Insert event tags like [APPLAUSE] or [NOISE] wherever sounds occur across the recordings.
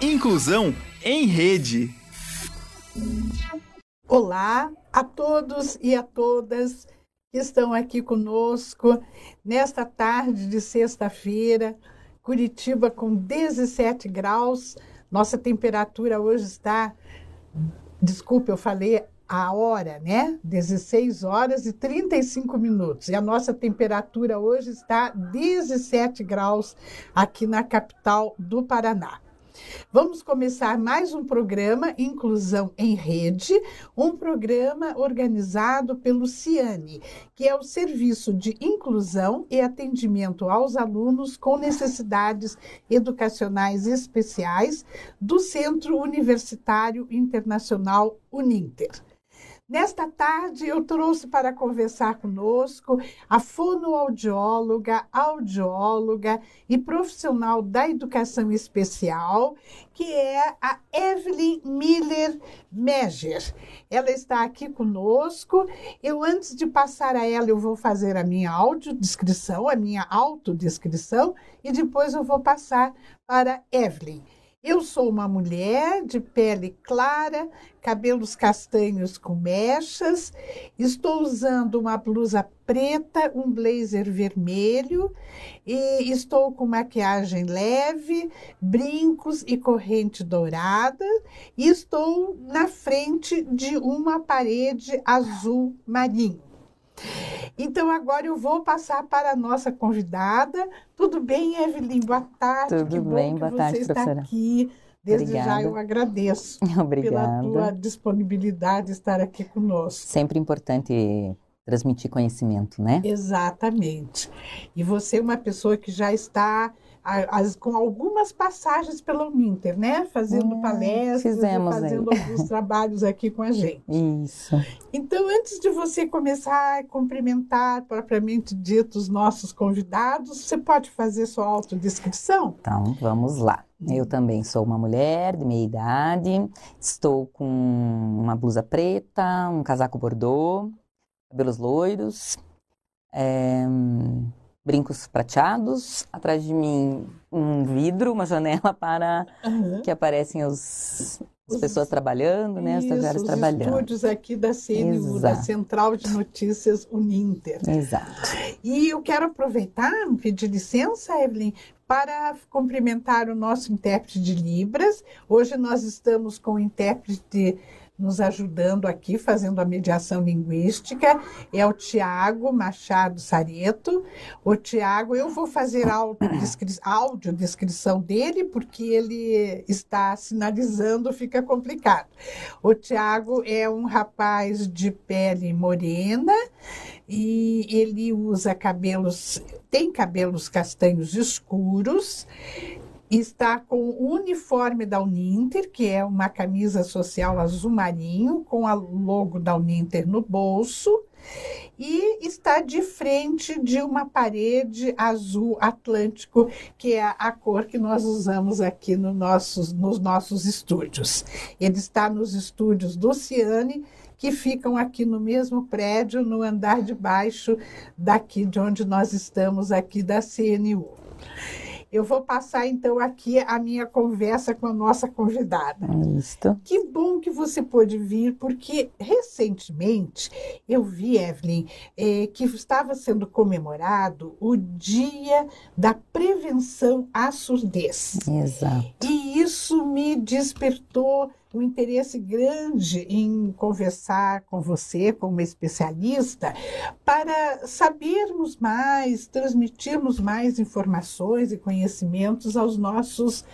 Inclusão em Rede. Olá a todos e a todas que estão aqui conosco nesta tarde de sexta-feira. Curitiba com 17 graus. Nossa temperatura hoje está. Desculpe, eu falei a hora, né? 16 horas e 35 minutos. E a nossa temperatura hoje está 17 graus aqui na capital do Paraná. Vamos começar mais um programa Inclusão em Rede, um programa organizado pelo CIANE, que é o Serviço de Inclusão e Atendimento aos Alunos com Necessidades Educacionais Especiais do Centro Universitário Internacional Uninter. Nesta tarde, eu trouxe para conversar conosco a fonoaudióloga, audióloga e profissional da educação especial, que é a Evelyn Miller Meger. Ela está aqui conosco. Eu, antes de passar a ela, eu vou fazer a minha audiodescrição, a minha autodescrição, e depois eu vou passar para Evelyn. Eu sou uma mulher de pele clara, cabelos castanhos com mechas, estou usando uma blusa preta, um blazer vermelho e estou com maquiagem leve, brincos e corrente dourada e estou na frente de uma parede azul marinho. Então, agora eu vou passar para a nossa convidada. Tudo bem, Evelyn? Boa tarde. Tudo que bem, boa tarde, você professora. está aqui. Desde Obrigada. já eu agradeço [LAUGHS] Obrigada. pela tua disponibilidade de estar aqui conosco. Sempre importante transmitir conhecimento, né? Exatamente. E você é uma pessoa que já está as- com algumas passagens pela Uninter, né? Fazendo Hum, palestras, aí. fazendo alguns [LAUGHS] trabalhos aqui com a gente. Isso. Então, antes de você começar a cumprimentar propriamente dito os nossos convidados, você pode fazer sua autodescrição? Então, vamos lá. Eu também sou uma mulher de meia idade, estou com uma blusa preta, um casaco bordô, cabelos loiros, é, brincos prateados, atrás de mim um vidro, uma janela para que aparecem os, as Os- pessoas trabalhando, né? Os trabalhando. estúdios aqui da CNU, da Exato. Central de Notícias Uninter. Exato. E eu quero aproveitar, pedir licença, Evelyn, para cumprimentar o nosso intérprete de Libras. Hoje nós estamos com o intérprete nos ajudando aqui, fazendo a mediação linguística, é o Tiago Machado Sareto. O Tiago, eu vou fazer audiodescri- [COUGHS] audiodescrição dele, porque ele está sinalizando, fica complicado. O Tiago é um rapaz de pele morena, e ele usa cabelos, tem cabelos castanhos escuros, está com o uniforme da Uninter, que é uma camisa social azul marinho, com a logo da Uninter no bolso, e está de frente de uma parede azul atlântico, que é a cor que nós usamos aqui no nossos, nos nossos estúdios. Ele está nos estúdios do Ciane, que ficam aqui no mesmo prédio, no andar de baixo daqui de onde nós estamos, aqui da CNU. Eu vou passar então aqui a minha conversa com a nossa convidada. Isto. Que bom que você pôde vir, porque recentemente eu vi, Evelyn, eh, que estava sendo comemorado o Dia da Prevenção à Surdez. Exato. E isso me despertou um interesse grande em conversar com você, como especialista, para sabermos mais, transmitirmos mais informações e conhecimentos aos nossos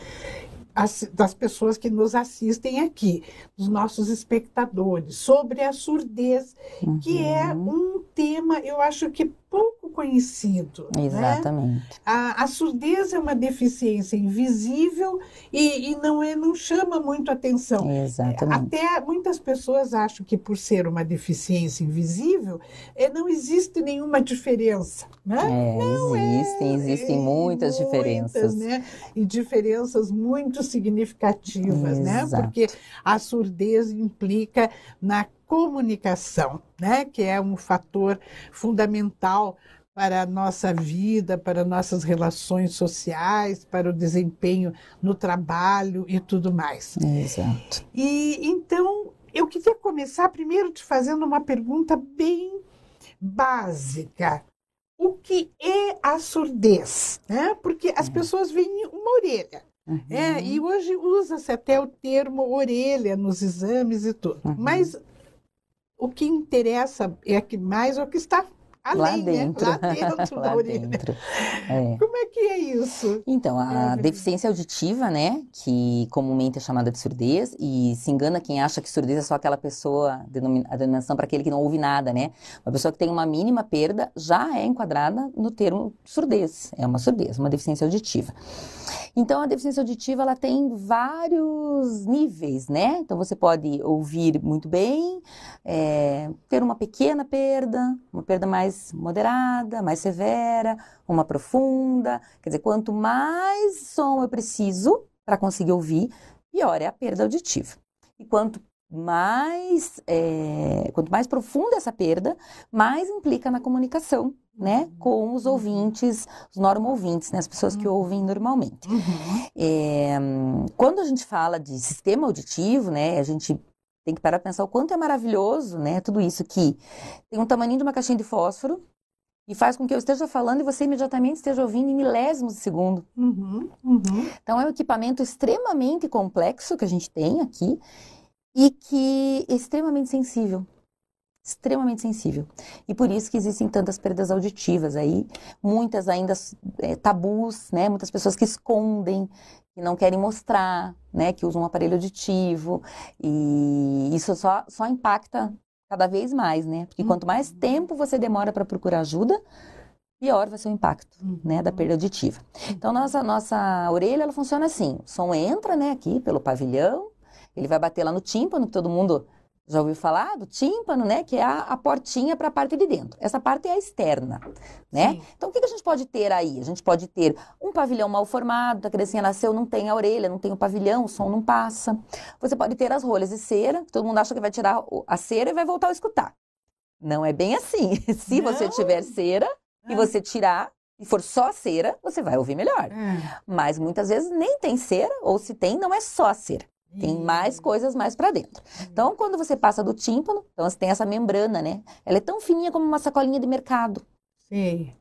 as- das pessoas que nos assistem aqui, dos nossos espectadores, sobre a surdez, que é Uhum. um tema, eu acho que pouco conhecido. né? Exatamente. A, a surdez é uma deficiência invisível e, e não, é, não chama muito atenção. Exatamente. Até muitas pessoas acham que por ser uma deficiência invisível, eh, não existe nenhuma diferença. Né? É, existem, existem É, muitas diferenças. né? E diferenças muito significativas, né? Exato. Porque a surdez implica na comunicação, né? Que é um fator fundamental para a nossa vida, para nossas relações sociais, para o desempenho no trabalho e tudo mais. Exato. E então eu queria começar primeiro te fazendo uma pergunta bem básica. O que é a surdez? Né? Porque as Uhum. pessoas veem uma orelha. Uhum. É, e hoje usa-se até o termo orelha nos exames e tudo. Uhum. Mas o que interessa é que mais é o que está Lá além, dentro. né? Lá dentro da [LAUGHS] Lá orelha. dentro. É. Como é que é isso? Então, a verdade. deficiência auditiva, né, que comumente é chamada de surdez, e se engana quem acha que surdez é só aquela pessoa, a denominação para aquele que não ouve nada, né? Uma pessoa que tem uma mínima perda já é enquadrada no termo surdez, é uma surdez, uma deficiência auditiva. Então, a deficiência auditiva, ela tem vários níveis, né? Então, você pode ouvir muito bem, é, ter uma pequena perda, uma perda mais moderada, mais severa, uma profunda. Quer dizer, quanto mais som eu preciso para conseguir ouvir, pior é a perda auditiva. E quanto mais, é, quanto mais profunda essa perda, mais implica na comunicação, né? Com os ouvintes, os normo-ouvintes, né? As pessoas que ouvem normalmente. É, hum, quando a gente fala de sistema auditivo, né? A gente tem que parar para pensar o quanto é maravilhoso, né? Tudo isso que tem um tamanho de uma caixinha de fósforo e faz com que eu esteja falando e você imediatamente esteja ouvindo em milésimos de segundo. Uhum, uhum. Então é um equipamento extremamente complexo que a gente tem aqui e que é extremamente sensível. Extremamente sensível. E por isso que existem tantas perdas auditivas aí, muitas ainda é, tabus, né? Muitas pessoas que escondem, que não querem mostrar, né? Que usam um aparelho auditivo. E isso só, só impacta cada vez mais, né? Porque quanto mais tempo você demora para procurar ajuda, pior vai ser o impacto, né, da perda auditiva. Então, nossa, nossa orelha, ela funciona assim, o som entra, né, aqui pelo pavilhão, ele vai bater lá no tímpano, que todo mundo já ouviu falar do tímpano, né, que é a, a portinha para a parte de dentro. Essa parte é a externa, né? Sim. Então, o que, que a gente pode ter aí? A gente pode ter um pavilhão mal formado, a criancinha nasceu, não tem a orelha, não tem o pavilhão, o som não passa. Você pode ter as rolhas de cera, que todo mundo acha que vai tirar a cera e vai voltar a escutar. Não é bem assim. [LAUGHS] Se você Não? tiver cera e Ah. você tirar e for só cera, você vai ouvir melhor. É. Mas muitas vezes nem tem cera, ou se tem, não é só a cera. Tem mais coisas mais para dentro. Então, quando você passa do tímpano, então você tem essa membrana, né? Ela é tão fininha como uma sacolinha de mercado. Sei.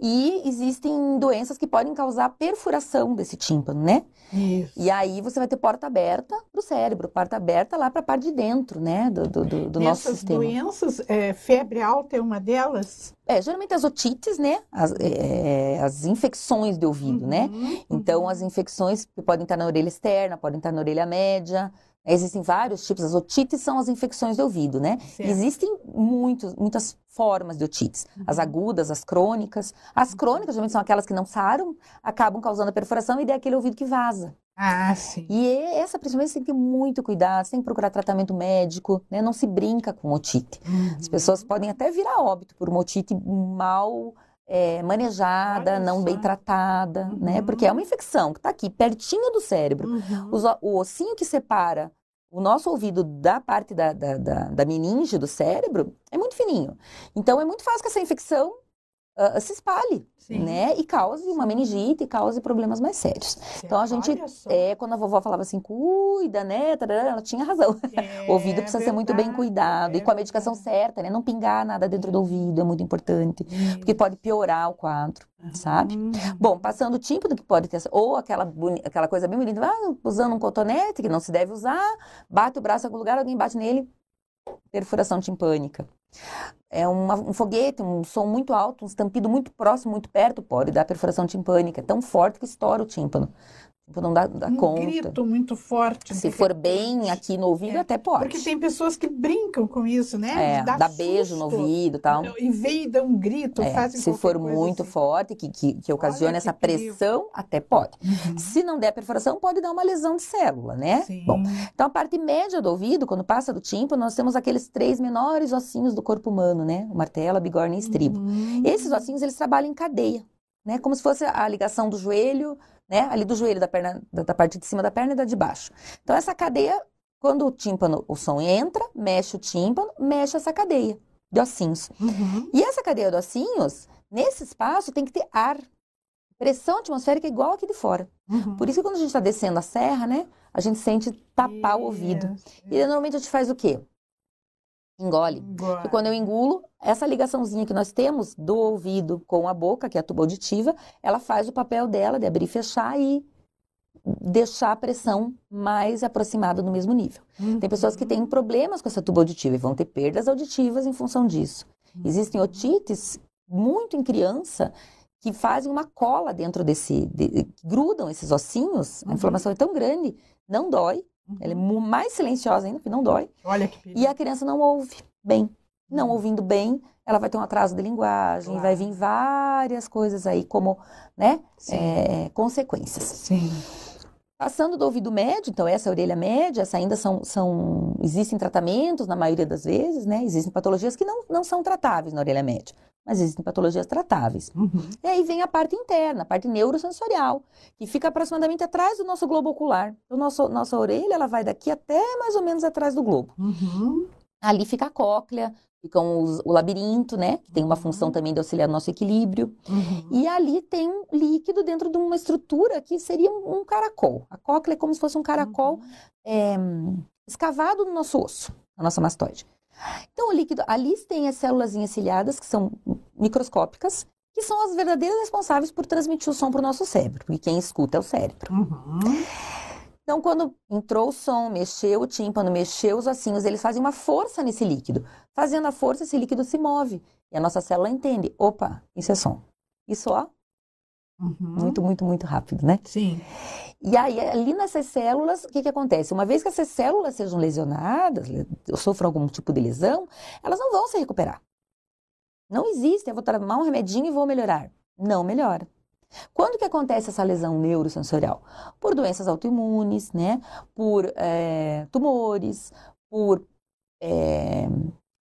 E existem doenças que podem causar perfuração desse tímpano, né? Isso. E aí você vai ter porta aberta para o cérebro, porta aberta lá para a parte de dentro, né? Do, do, do- nosso Essas sistema. doenças, é, febre alta é uma delas? É, geralmente as otites, né? As, é, as infecções de ouvido, né? Uhum, Então, uhum. as infecções podem estar na orelha externa, podem estar na orelha média. Existem vários tipos. As otites são as infecções de ouvido, né? Certo. Existem muitos, muitas formas de otites. As agudas, as crônicas. As crônicas, geralmente, são aquelas que não saram, acabam causando a perfuração e daí aquele ouvido que vaza. Ah, sim. E essa, principalmente, você tem que ter muito cuidado, você tem que procurar tratamento médico, né? Não se brinca com otite. Uhum. As pessoas podem até virar óbito por uma otite mal é, manejada, Olha não só. bem tratada, né? Uhum. Porque é uma infecção que está aqui, pertinho do cérebro. Uhum. O- o ossinho que separa o nosso ouvido da parte da, da, da, da meninge do cérebro é muito fininho. Então, é muito fácil que essa infecção ah, se espalhe, Sim. né? E cause uma meningite, e cause problemas mais sérios. Então, a gente, é, quando a vovó falava assim, cuida, né? tarará, Ela tinha razão. É [LAUGHS] O ouvido precisa ser muito bem verdade, cuidado. é e com a medicação verdade. certa, né? Não pingar nada dentro do ouvido, é muito importante. Porque pode piorar o quadro, sabe? Uhum. Bom, passando o tímpano, que pode ter, ou aquela, boni- aquela coisa bem bonita, ah, usando um cotonete, que não se deve usar, bate o braço em algum lugar, alguém bate nele, perfuração timpânica. É uma- um foguete, um som muito alto, um estampido muito próximo, muito perto, pode dar perfuração timpânica. É tão forte que estoura o tímpano. O tímpano não dá, dá um conta. grito muito forte. Se de for bem aqui no ouvido, É, até pode. Porque tem pessoas que brincam com isso, né? É, dar dá beijo no ouvido e tal. E veio e dá um grito, É, fazem se for muito assim. forte, que, que, que ocasione que essa perigo. pressão, até pode. Uhum. Se não der perfuração, pode dar uma lesão de célula, né? Sim. Bom, então a parte média do ouvido, quando passa do tímpano, nós temos aqueles três menores ossinhos do corpo humano, né? O martelo, a bigorna e estribo. Uhum. Esses ossinhos, eles trabalham em cadeia, né? Como se fosse a ligação do joelho, né? Ali do joelho, da perna, da, parte de cima da perna e da de baixo. Então essa cadeia, quando o tímpano, o som entra, mexe o tímpano, mexe essa cadeia. de ossinhos. Uhum. E essa cadeia de ossinhos, nesse espaço, tem que ter ar. Pressão atmosférica igual aqui de fora. Uhum. Por isso que quando a gente está descendo a serra, né? A gente sente tapar o ouvido. E normalmente a gente faz o quê? Engole. E quando eu engulo, essa ligaçãozinha que nós temos do ouvido com a boca, que é a tuba auditiva, ela faz o papel dela de abrir e fechar e deixar a pressão mais aproximada do mesmo nível. Tem pessoas que têm problemas com essa tuba auditiva e vão ter perdas auditivas em função disso. Existem otites muito em criança que fazem uma cola dentro desse, de- grudam esses ossinhos. A Uhum. inflamação é tão grande, não dói. Ela é mais silenciosa ainda, porque não dói. Olha que perigo. E a criança não ouve bem. Não ouvindo bem, ela vai ter um atraso de linguagem, Claro. vai vir várias coisas aí como, né, é, consequências. Sim. Passando do ouvido médio, então essa é orelha média, essa ainda são, são, existem tratamentos na maioria das vezes, né, existem patologias que não, não são tratáveis na orelha média, mas existem patologias tratáveis. Uhum. E aí vem a parte interna, a parte neurosensorial, que fica aproximadamente atrás do nosso globo ocular. O nosso, nossa orelha, ela vai daqui até mais ou menos atrás do globo. Uhum. Ali fica a cóclea, ficam os- o labirinto, né? Que tem uma Uhum. função também de auxiliar no nosso equilíbrio. Uhum. E ali tem um líquido dentro de uma estrutura que seria um, um caracol. A cóclea é como se fosse um caracol Uhum. é, escavado no nosso osso, na nossa mastoide. Então, o líquido, ali tem as células ciliadas, que são microscópicas, que são as verdadeiras responsáveis por transmitir o som para o nosso cérebro, porque quem escuta é o cérebro. Uhum. Então, quando entrou o som, mexeu o tímpano, mexeu os ossinhos, eles fazem uma força nesse líquido. Fazendo a força, esse líquido se move. E a nossa célula entende: opa, isso é som. Isso, ó, Uhum. muito, muito, muito rápido, né? Sim. E aí, ali nessas células, o que, que acontece? Uma vez que essas células sejam lesionadas, le- ou sofram algum tipo de lesão, elas não vão se recuperar. Não existe, eu vou tomar um remedinho e vou melhorar. Não melhora. Quando que acontece essa lesão neurosensorial? Por doenças autoimunes, né? Por eh, tumores, por eh,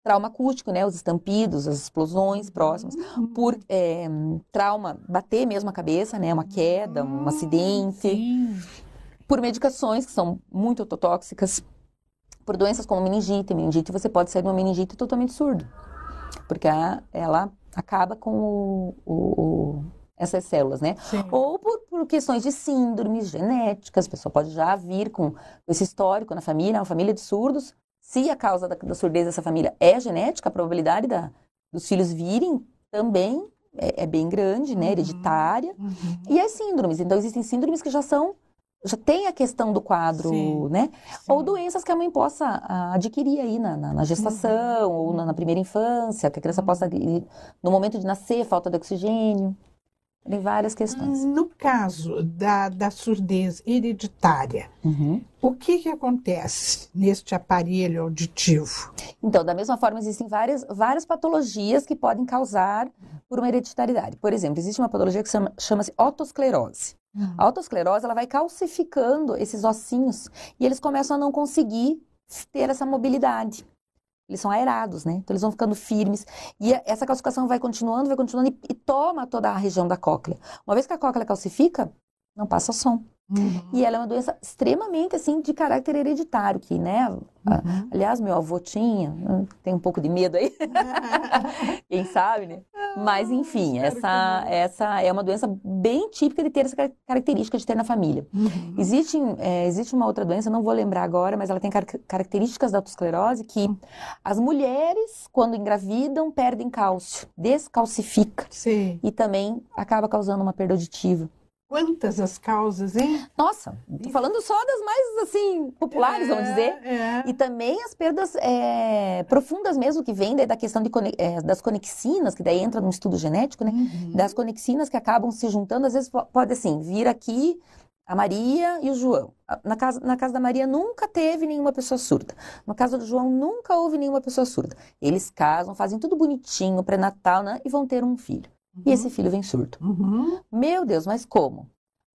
trauma acústico, né? Os estampidos, as explosões próximas por eh, trauma, bater mesmo a cabeça, né? Uma queda, um acidente, Sim. por medicações que são muito tóxicas, por doenças como meningite. Meningite, você pode sair de uma meningite totalmente surdo, porque a- ela acaba com o- o- o- essas células, né? Sim. Ou por, por questões de síndromes genéticas, a pessoa pode já vir com esse histórico na família, uma família de surdos. Se a causa da, da surdez dessa família é genética, a probabilidade da, dos filhos virem também é, é bem grande, né? Uhum. Hereditária. Uhum. E as síndromes. Então, existem síndromes que já são, já tem a questão do quadro, Sim. né? Ou Sim. doenças que a mãe possa ah, adquirir aí na, na- na gestação Uhum. ou na, na primeira infância, que a criança possa, ir- no momento de nascer, falta de oxigênio. Tem várias questões. No caso da, da surdez hereditária, Uhum. o que, que acontece neste aparelho auditivo? Então, da mesma forma, existem várias, várias patologias que podem causar por uma hereditariedade. Por exemplo, existe uma patologia que chama- chama-se otosclerose. A otosclerose ela vai calcificando esses ossinhos e eles começam a não conseguir ter essa mobilidade. Eles são aerados, né? Então eles vão ficando firmes. E essa calcificação vai continuando, vai continuando e, e toma toda a região da cóclea. Uma vez que a cóclea calcifica, não passa som. Uhum. E ela é uma doença extremamente, assim, de caráter hereditário, que, né? Uhum. Aliás, meu avô tinha, hum, tem um pouco de medo aí, [LAUGHS] quem sabe, né? Mas, enfim, espero que essa, essa é uma doença bem típica de ter essa car- característica de ter na família. Uhum. Existe, é, existe uma outra doença, não vou lembrar agora, mas ela tem car- características da autosclerose que as mulheres, quando engravidam, perdem cálcio, descalcifica Sim. e também acaba causando uma perda auditiva. Quantas as causas, hein? Nossa, tô falando só das mais, assim, populares, vamos dizer. É. E também as perdas é, profundas mesmo, que vêm da questão de, é, das conexinas, que daí entra no estudo genético, né? Uhum. Das conexinas que acabam se juntando, às vezes po- pode assim, vir aqui a Maria e o João. Na casa, na casa da Maria nunca teve nenhuma pessoa surda. No caso do João nunca houve nenhuma pessoa surda. Eles casam, fazem tudo bonitinho, pré-natal, né? E vão ter um filho. E esse filho vem surdo. Uhum. Meu Deus, mas como?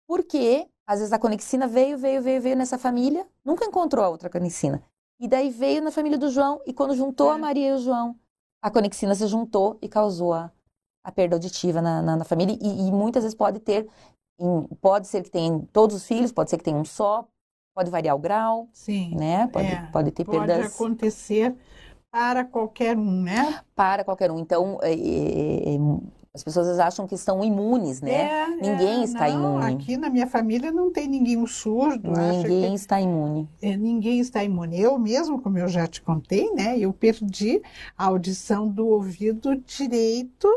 Porque às vezes a conexina veio, veio, veio, veio nessa família, nunca encontrou a outra conexina. E daí veio na família do João, e quando juntou a É. Maria e o João, a conexina se juntou e causou a, a perda auditiva na, na, na família. E, e muitas vezes pode ter, em- pode ser que tenha todos os filhos, pode ser que tenha um só, pode variar o grau, Sim. né? Pode, É, pode ter Pode perdas. acontecer para qualquer um, né? Para qualquer um. Então, é, é, é, as pessoas acham que estão imunes, né? É, ninguém é, está não, imune. Aqui na minha família não tem ninguém surdo. Ninguém que- está imune. é, ninguém está imune. Eu mesmo, como eu já te contei, né? Eu perdi a audição do ouvido direito,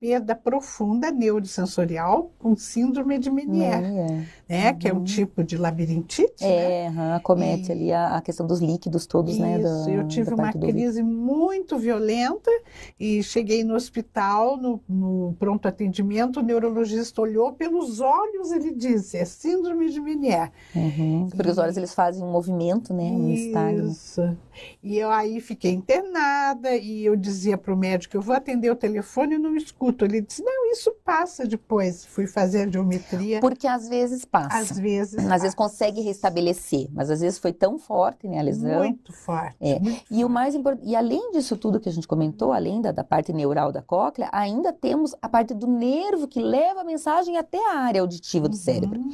perda profunda neurosensorial com síndrome de Meniere, É, né? Que é um Uhum. tipo de labirintite, né? é aham, acomete E- ali a, a questão dos líquidos todos, né? Isso, da- eu tive uma do crise muito violenta e cheguei no hospital, no, no pronto atendimento, o neurologista olhou pelos olhos, ele disse, é síndrome de Meniere. Uhum, Porque os olhos eles fazem um movimento, né? Um estagno. Isso. E eu aí fiquei internada e eu dizia para o médico, eu vou atender o telefone e não escuto. Ele disse, não, isso passa depois. Fui fazer a geometria, Porque às vezes passa. às vezes Às vezes passa. consegue restabelecer, mas às vezes foi tão forte, né, a lesão. Muito forte. É. muito E o mais importante, e além disso tudo que a gente comentou, além da, da parte neural da cóclea, ainda temos a parte do nervo que leva a mensagem até a área auditiva do cérebro. Uhum.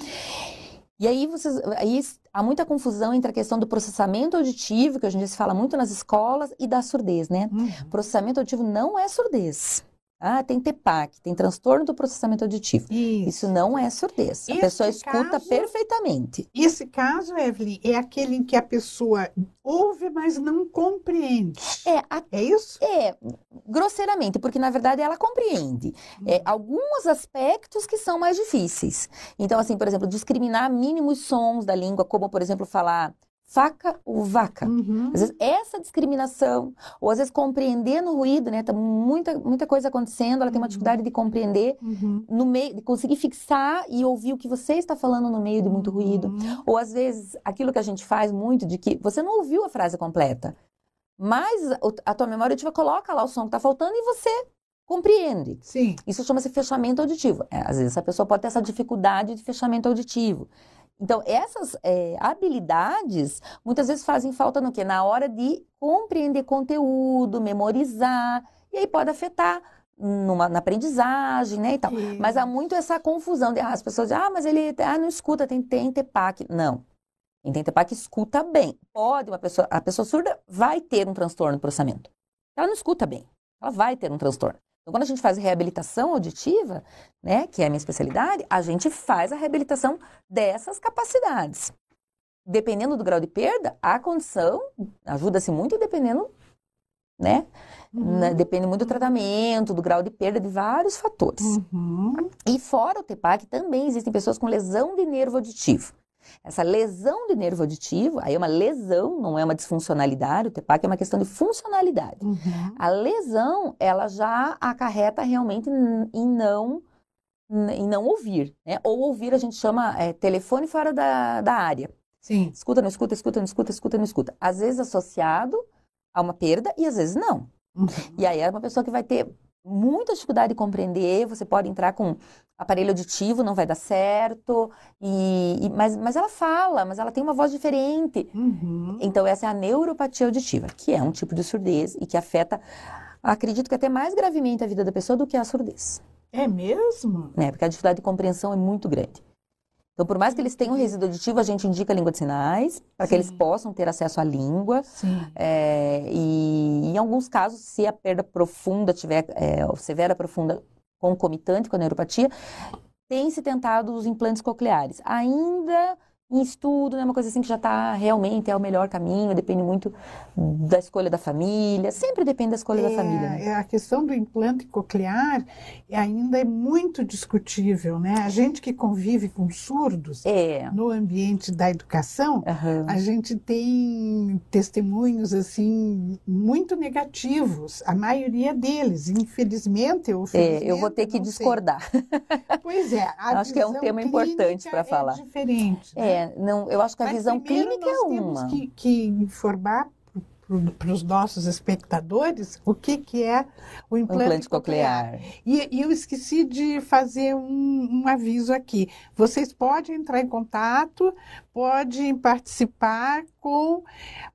E aí vocês, aí há muita confusão entre a questão do processamento auditivo, que hoje em dia se fala muito nas escolas, e da surdez, né? Uhum. Processamento auditivo não é surdez. Ah, tem TEPAC, tem transtorno do processamento auditivo. Isso. Isso não é surdez. A Esse pessoa escuta caso- perfeitamente. Esse caso, Evelyn, é aquele em que a pessoa ouve, mas não compreende. É, a É isso? É, grosseiramente, porque na verdade ela compreende é, alguns aspectos que são mais difíceis. Então, assim, por exemplo, discriminar mínimos sons da língua, como, por exemplo, falar faca ou vaca. Uhum. Às vezes essa discriminação, ou às vezes compreender no ruído, né? Tá muita, muita coisa acontecendo, ela tem uma Uhum. dificuldade de compreender Uhum. no meio, de conseguir fixar e ouvir o que você está falando no meio de muito ruído. Uhum. Ou às vezes aquilo que a gente faz muito de que você não ouviu a frase completa, mas o- a tua memória auditiva coloca lá o som que está faltando e você compreende. Sim. Isso chama-se fechamento auditivo. É, às vezes a pessoa pode ter essa dificuldade de fechamento auditivo. Então, essas é, habilidades muitas vezes fazem falta no quê? Na hora de compreender conteúdo, memorizar, e aí pode afetar numa, na aprendizagem, né, e tal. Mas há muito essa confusão de ah, as pessoas dizem, ah, mas ele ah, não escuta, tem, tem TEPAC. Não. Tem TEPAC escuta bem. Pode, uma pessoa, a pessoa surda vai ter um transtorno do processamento. Ela não escuta bem. Ela vai ter um transtorno. Então, quando a gente faz reabilitação auditiva, né, que é a minha especialidade, a gente faz a reabilitação dessas capacidades. Dependendo do grau de perda, a condição ajuda-se muito dependendo, né? Uhum. né, Depende muito do tratamento, do grau de perda, de vários fatores. Uhum. E fora o TEPAC, também existem pessoas com lesão de nervo auditivo. Essa lesão de nervo auditivo, aí é uma lesão, não é uma disfuncionalidade, o TEPAC é uma questão de funcionalidade. Uhum. A lesão, ela já acarreta realmente em não, em não ouvir, né? Ou ouvir, a gente chama é, telefone fora da, da área. Sim. Escuta, não escuta, escuta, não escuta, escuta, não escuta. Às vezes associado a uma perda e às vezes não. Uhum. E aí é uma pessoa que vai ter muita dificuldade de compreender, você pode entrar com aparelho auditivo, não vai dar certo, e, e- mas, mas ela fala, mas ela tem uma voz diferente. Uhum. Então essa é a neuropatia auditiva, que é um tipo de surdez e que afeta, acredito que até mais gravemente a vida da pessoa do que a surdez, É mesmo? né? Porque a dificuldade de compreensão é muito grande. Então, por mais que eles tenham resíduo auditivo, a gente indica a língua de sinais, para que eles possam ter acesso à língua, Sim. é, e em alguns casos, se a perda profunda tiver, é, severa profunda, concomitante com a neuropatia, tem se tentado os implantes cocleares. Ainda em estudo, né, uma coisa assim que já está realmente é o melhor caminho, depende muito da escolha da família, sempre depende da escolha da família. né? É, a questão do implante coclear ainda é muito discutível, né? A gente que convive com surdos É. no ambiente da educação, aham. a gente tem testemunhos assim muito negativos, a maioria deles, infelizmente ou É, eu vou ter que não sei. discordar. Pois é, Acho que é um tema importante para é falar. diferente. né? É, não, eu acho que a Mas visão clínica é nós temos uma. que, que informar para os nossos espectadores o que, que é o O implante, implante coclear. coclear. E, e eu esqueci de fazer um, um aviso aqui. Vocês podem entrar em contato, podem participar com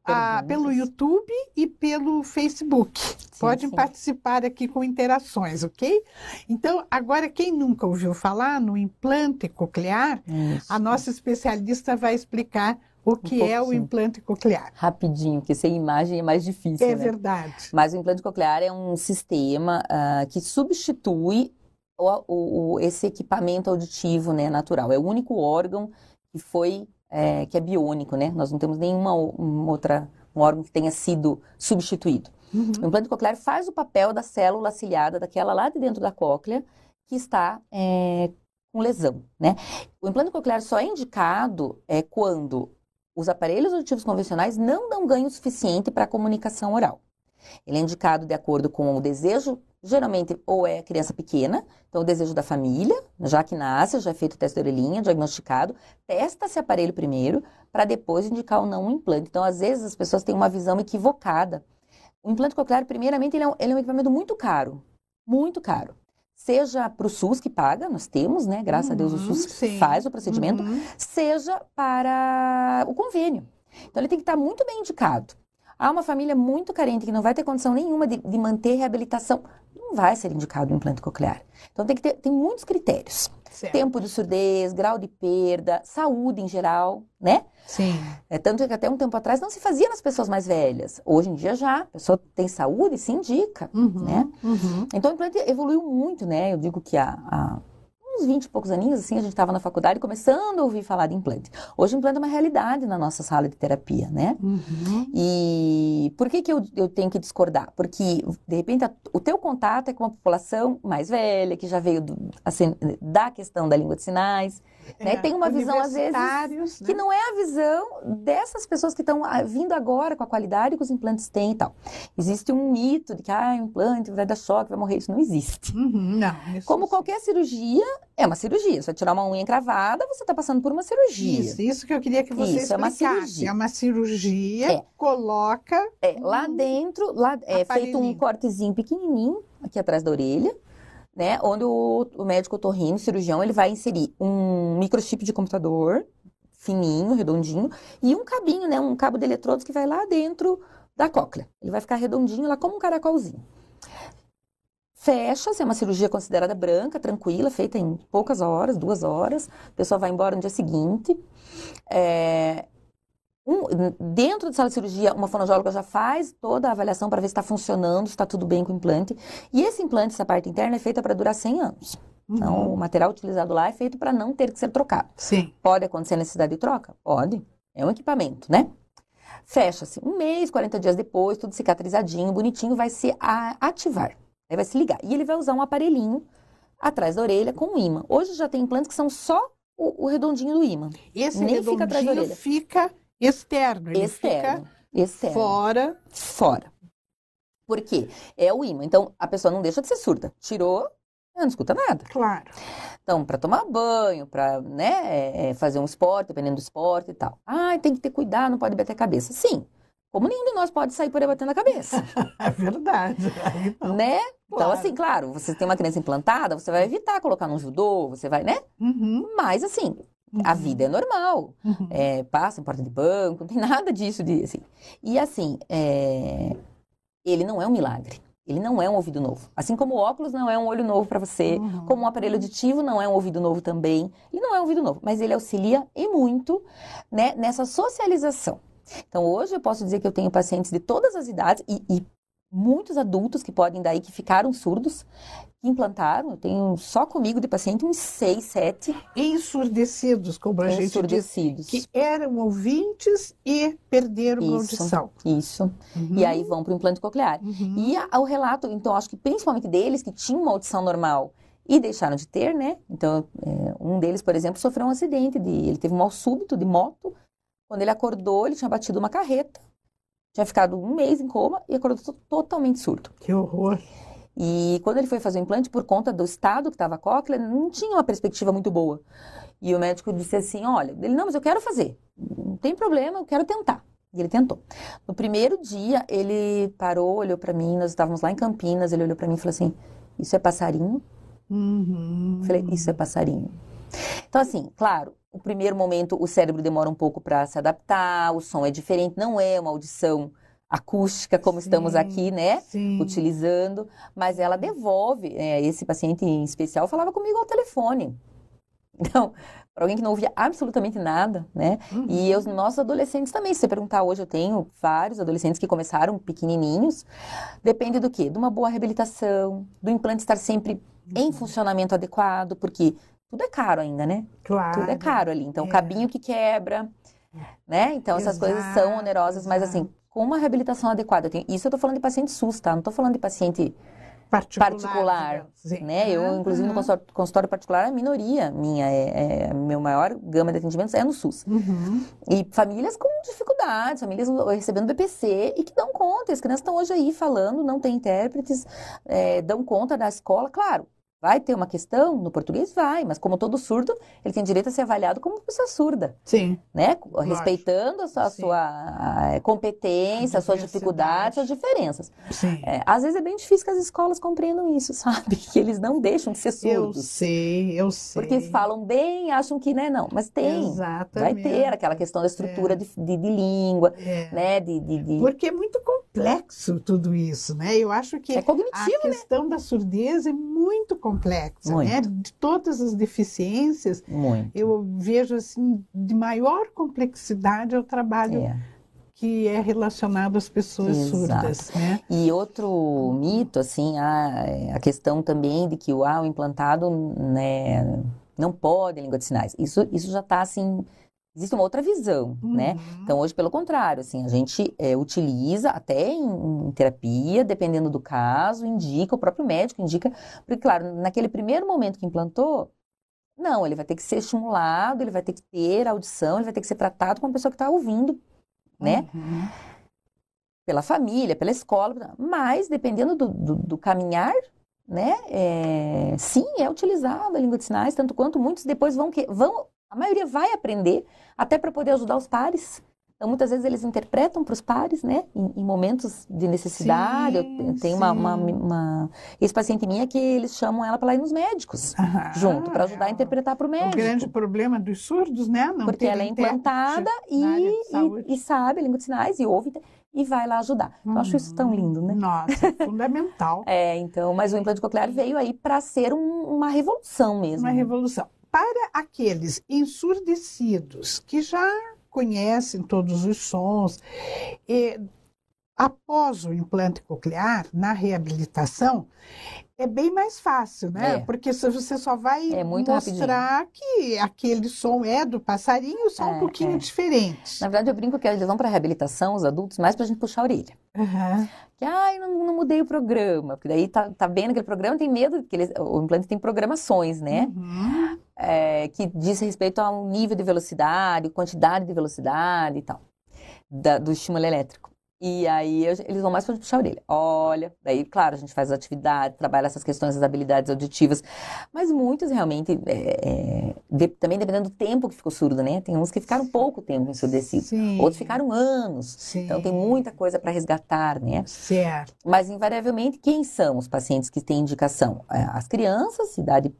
a- Perguntas. pelo YouTube e pelo Facebook. podem sim. participar aqui com interações, ok? Então, agora, quem nunca ouviu falar no implante coclear, Isso. a nossa especialista vai explicar o que é o implante coclear. Rapidinho, porque sem imagem é mais difícil, É né? verdade. Mas o implante coclear é um sistema ah, que substitui o- o- o- esse equipamento auditivo, né, natural. É o único órgão que foi, é, que é biônico, né? Nós não temos nenhuma um outra, um órgão que tenha sido substituído. Uhum. O implante coclear faz o papel da célula ciliada, daquela lá de dentro da cóclea, que está é, com lesão, né? O implante coclear só é indicado é, quando os aparelhos auditivos convencionais não dão ganho suficiente para a comunicação oral. Ele é indicado de acordo com o desejo, geralmente ou é criança pequena, então o desejo da família, já que nasce, já é feito o teste de orelhinha, diagnosticado, testa esse aparelho primeiro, para depois indicar ou não um implante. Então, às vezes, as pessoas têm uma visão equivocada. O implante coclear, primeiramente, ele é um, ele é um equipamento muito caro, muito caro. Seja para o SUS que paga, nós temos, né? Graças a Deus o Uhum, SUS sim. faz o procedimento, Uhum. seja para o convênio. Então, ele tem que estar muito bem indicado. Há uma família muito carente que não vai ter condição nenhuma de, de manter reabilitação, não vai ser indicado o implante coclear. Então, tem que ter tem muitos critérios. Certo. Tempo de surdez, grau de perda, saúde em geral, né? Sim. É, tanto que até um tempo atrás não se fazia nas pessoas mais velhas. Hoje em dia já, a pessoa tem saúde, se indica, Uhum. né? Uhum. Então o implante evoluiu muito, né? Eu digo que há, há uns 20 e poucos aninhos, assim, a gente estava na faculdade começando a ouvir falar de implante. Hoje implante é uma realidade na nossa sala de terapia, né? Uhum. E por que que eu, eu tenho que discordar? Porque, de repente, a- o teu contato é com uma população mais velha, que já veio do- assim, da questão da língua de sinais, né? É, Tem uma visão, às vezes, universitários, que né? não é a visão dessas pessoas que estão ah, vindo agora com a qualidade que os implantes têm e tal. Existe um mito de que, ah, o implante vai dar choque, vai morrer. Isso não existe. Uhum. Não, isso Como qualquer cirurgia, é uma cirurgia. Se você tirar uma unha encravada, você está passando por uma cirurgia. Isso, isso que eu queria que você Isso, é uma explicasse. cirurgia. É uma cirurgia, É. coloca É, lá dentro, lá é feito um cortezinho pequenininho, aqui atrás da orelha, né? Onde o, o médico otorrino, cirurgião, ele vai inserir um microchip de computador, fininho, redondinho, e um cabinho, né? Um cabo de eletrodos que vai lá dentro da cóclea. Ele vai ficar redondinho lá como um caracolzinho. Fecha, se é uma cirurgia considerada branca, tranquila, feita em poucas horas, duas horas. A pessoa vai embora no dia seguinte. É, um- dentro da sala de cirurgia, uma fonoaudióloga já faz toda a avaliação para ver se está funcionando, se está tudo bem com o implante. E esse implante, essa parte interna, é feita para durar 100 anos. Então, Uhum. o material utilizado lá é feito para não ter que ser trocado. Sim. Pode acontecer necessidade de troca? Pode. É um equipamento, né? Fecha-se um mês, 40 dias depois, tudo cicatrizadinho, bonitinho, vai se a- ativar. Aí vai se ligar. E ele vai usar um aparelhinho atrás da orelha com um ímã. Hoje já tem implantes que são só o, o redondinho do ímã. Esse Nem fica atrás da redondinho orelha. fica externo, ele Externo. fica Externo. fora. Fora. Por quê? É o ímã. Então, a pessoa não deixa de ser surda. Tirou, ela não escuta nada. Claro. Então, para tomar banho, para né, é, é, fazer um esporte, dependendo do esporte e tal. Ah, tem que ter cuidado, não pode bater a cabeça. Sim. Como nenhum de nós pode sair por aí batendo a cabeça, [LAUGHS] É verdade. Né? Então, Claro. assim, claro, você tem uma criança implantada, você vai evitar colocar num judô, você vai, né? Uhum. Mas, assim, a Uhum. vida é normal. Uhum. É, passa em porta de banco, [LAUGHS] não tem nada disso de assim. E assim, é, ele não é um milagre. Ele não é um ouvido novo. Assim como o óculos não é um olho novo para você, Uhum. como um aparelho auditivo não é um ouvido novo também. Ele não é um ouvido novo, mas ele auxilia e muito né, nessa socialização. Então hoje eu posso dizer que eu tenho pacientes de todas as idades e, e muitos adultos que podem daí que ficaram surdos, que implantaram. Eu tenho só comigo de paciente uns seis, sete Ensurdecidos, como a gente diz, ensurdecidos. que eram ouvintes e perderam a Isso. audição. Isso. Uhum. E aí vão para o implante coclear. Uhum. E a- o relato, então, acho que principalmente deles que tinham uma audição normal e deixaram de ter, né? Então, é, um deles, por exemplo, sofreu um acidente, de, ele teve um mal súbito de moto. Quando ele acordou, ele tinha batido uma carreta, tinha ficado um mês em coma e acordou to- totalmente surdo. Que horror. E quando ele foi fazer o implante, por conta do estado que estava a cóclea, não tinha uma perspectiva muito boa. E o médico disse assim: Olha, ele, não, mas eu quero fazer, não tem problema, eu quero tentar. E ele tentou. No primeiro dia, ele parou, olhou para mim, nós estávamos lá em Campinas, ele olhou para mim e falou assim: Isso é passarinho? Uhum. Falei: Isso é passarinho. Então, assim, claro, o primeiro momento o cérebro demora um pouco para se adaptar, o som é diferente, não é uma audição acústica como estamos Sim. aqui, né? Sim. utilizando, mas ela devolve. é, esse paciente em especial falava comigo ao telefone. Então, para alguém que não ouvia absolutamente nada, né? Uhum. E os nossos adolescentes também. Se você perguntar hoje, eu tenho vários adolescentes que começaram pequenininhos. Depende do quê? De uma boa reabilitação, do implante estar sempre Uhum. em funcionamento adequado, porque tudo é caro ainda, né? Claro. Tudo é caro ali. Então, é. cabinho que quebra, né? Então, essas coisas são Exato, onerosas, mas exato. assim, com uma reabilitação adequada. eu tenho- Isso eu tô falando de paciente SUS, tá? Não tô falando de paciente particular. particular, né? Eu, inclusive, no Uhum. consultório, consultório particular, a minoria minha, é, é- meu maior gama de atendimentos é no SUS. Uhum. E famílias com dificuldades, famílias recebendo BPC e que dão conta. As crianças estão hoje aí falando, não tem intérpretes, é, dão conta da escola. Claro, vai ter uma questão no português? Vai, mas como todo surdo, ele tem direito a ser avaliado como pessoa surda, Sim. né? Respeitando a sua, a Sim. sua, eh, competência, as suas dificuldades, as diferenças. Sim. É, às vezes é bem difícil que as escolas compreendam isso, [LAUGHS] sabe? Que eles não deixam de ser eu surdos. sei, eu sei. Porque falam bem, acham que, né, não. Mas tem. Vai Exatamente. ter aquela questão da estrutura É. de, de, de língua, É. né? De, de, Porque é muito complexo tudo isso, né? Eu acho que É a cognitivo, né? questão da surdez é muito complexa, Muito. né? De todas as deficiências, Muito. eu vejo assim de maior complexidade é o trabalho É. que é relacionado às pessoas Exato. surdas, né? E outro mito, assim, a, a questão também de que o, ah, o implantado né, não pode língua de sinais. Isso, isso já está, assim, existe uma outra visão, né? Uhum. Então, hoje, pelo contrário, assim, a gente é, utiliza até em, em terapia, dependendo do caso, indica, o próprio médico indica, porque, claro, naquele primeiro momento que implantou, não, ele vai ter que ser estimulado, ele vai ter que ter audição, ele vai ter que ser tratado como uma pessoa que está ouvindo, né? Uhum. Pela família, pela escola, mas dependendo do, do, do caminhar, né? é, sim, é utilizada a língua de sinais, tanto quanto muitos depois vão que vão, a maioria vai aprender até para poder ajudar os pares. Então, muitas vezes eles interpretam para os pares, né? Em, em momentos de necessidade. Eu Sim, te- tenho uma, uma, uma ex-paciente minha que eles chamam ela para ir nos médicos Aham. junto, para ajudar a É interpretar para o O médico. grande problema dos surdos, né? Não Porque ela é implantada e, e, e sabe a língua de sinais e ouve e vai lá ajudar. Eu acho isso tão lindo, né? Nossa, é fundamental. [LAUGHS] É, então, mas o implante coclear veio aí para ser um- uma revolução mesmo. Uma revolução. Para aqueles ensurdecidos que já conhecem todos os sons, e, após o implante coclear, na reabilitação, é bem mais fácil, né? É. Porque você só vai É mostrar que aquele som é do passarinho, só um É, pouquinho é. diferente. Na verdade, eu brinco que eles vão para reabilitação, os adultos, mais para a gente puxar a orelha. Aham. Que, ai, não, não mudei o programa. Porque daí tá, tá vendo aquele programa, tem medo, que eles, o implante tem programações, né? Uhum. É, que diz respeito ao nível de velocidade, quantidade de velocidade e tal, da- do estímulo elétrico. E aí eu- eles vão mais para puxar a orelha. Olha, daí, claro, a gente faz as atividades, trabalha essas questões das habilidades auditivas, mas muitos realmente, é, é, de- também dependendo do tempo que ficou surdo, né? Tem uns que ficaram pouco tempo ensurdecidos, Sim. outros ficaram anos. Sim. Então tem muita coisa para resgatar, né? Certo. Mas, invariavelmente, quem são os pacientes que têm indicação? É, As crianças, idade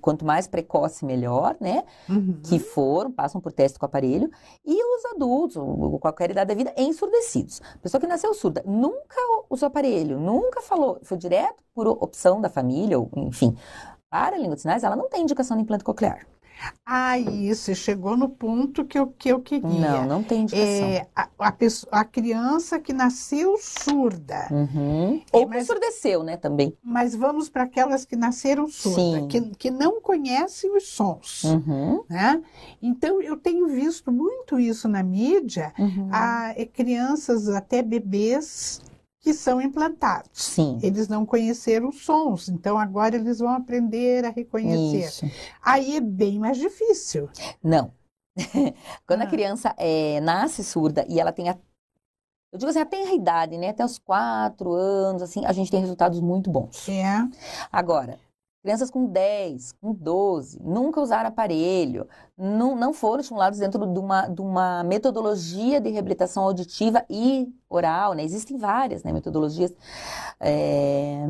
quanto mais precoce, melhor, né? Uhum. Que foram, passam por teste com o aparelho. E os adultos, ou ou qualquer idade da vida, ensurdecidos. Pessoa que nasceu surda, nunca usou aparelho, nunca falou, foi direto por opção da família, ou enfim. Para a língua de sinais, ela não tem indicação de implante coclear. Aí, você chegou no ponto que eu, que eu queria. Não, não tem indicação. É, a, a, pessoa- a criança que nasceu surda, Uhum. Ou que mas- ensurdeceu, né, também. mas vamos para aquelas que nasceram surdas, que, que não conhecem os sons, Uhum. né? Então, eu tenho visto muito isso na mídia, Uhum. a, é, crianças, até bebês, que são implantados. Sim. Eles não conheceram os sons, então agora eles vão aprender a reconhecer. Isso. Aí é bem mais difícil. Não. [LAUGHS] Quando a Ah. criança é, nasce surda e ela tem a, eu digo assim, até a idade, né? Até os quatro anos, assim, a gente tem resultados muito bons. É. Agora, crianças com 10, com 12, nunca usaram aparelho, não, não foram estimulados dentro de uma, de uma metodologia de reabilitação auditiva e oral, né? Existem várias né, metodologias. É,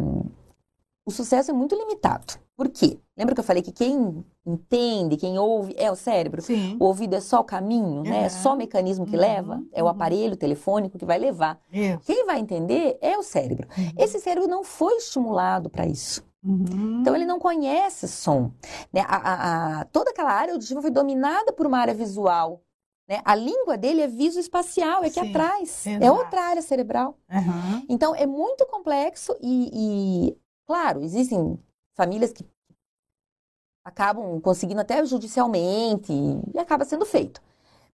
O sucesso é muito limitado. Por quê? Lembra que eu falei que quem entende, quem ouve, é o cérebro? Sim. O ouvido é só o caminho, né? É Uhum. só o mecanismo que Uhum, leva, é o uhum. aparelho telefônico que vai levar. Isso. Quem vai entender é o cérebro. Uhum. Esse cérebro não foi estimulado para isso. Uhum. Então ele não conhece som. Né? A, a- a- toda aquela área auditiva foi dominada por uma área visual. Né? A língua dele é visoespacial, é aqui Sim, atrás. É exato. outra área cerebral. Aham. Então é muito complexo e, e, claro, existem famílias que acabam conseguindo até judicialmente e acaba sendo feito.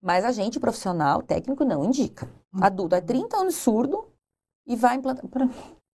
Mas a gente, profissional, técnico, não indica. Uhum. Adulto é 30 anos surdo e vai implantar.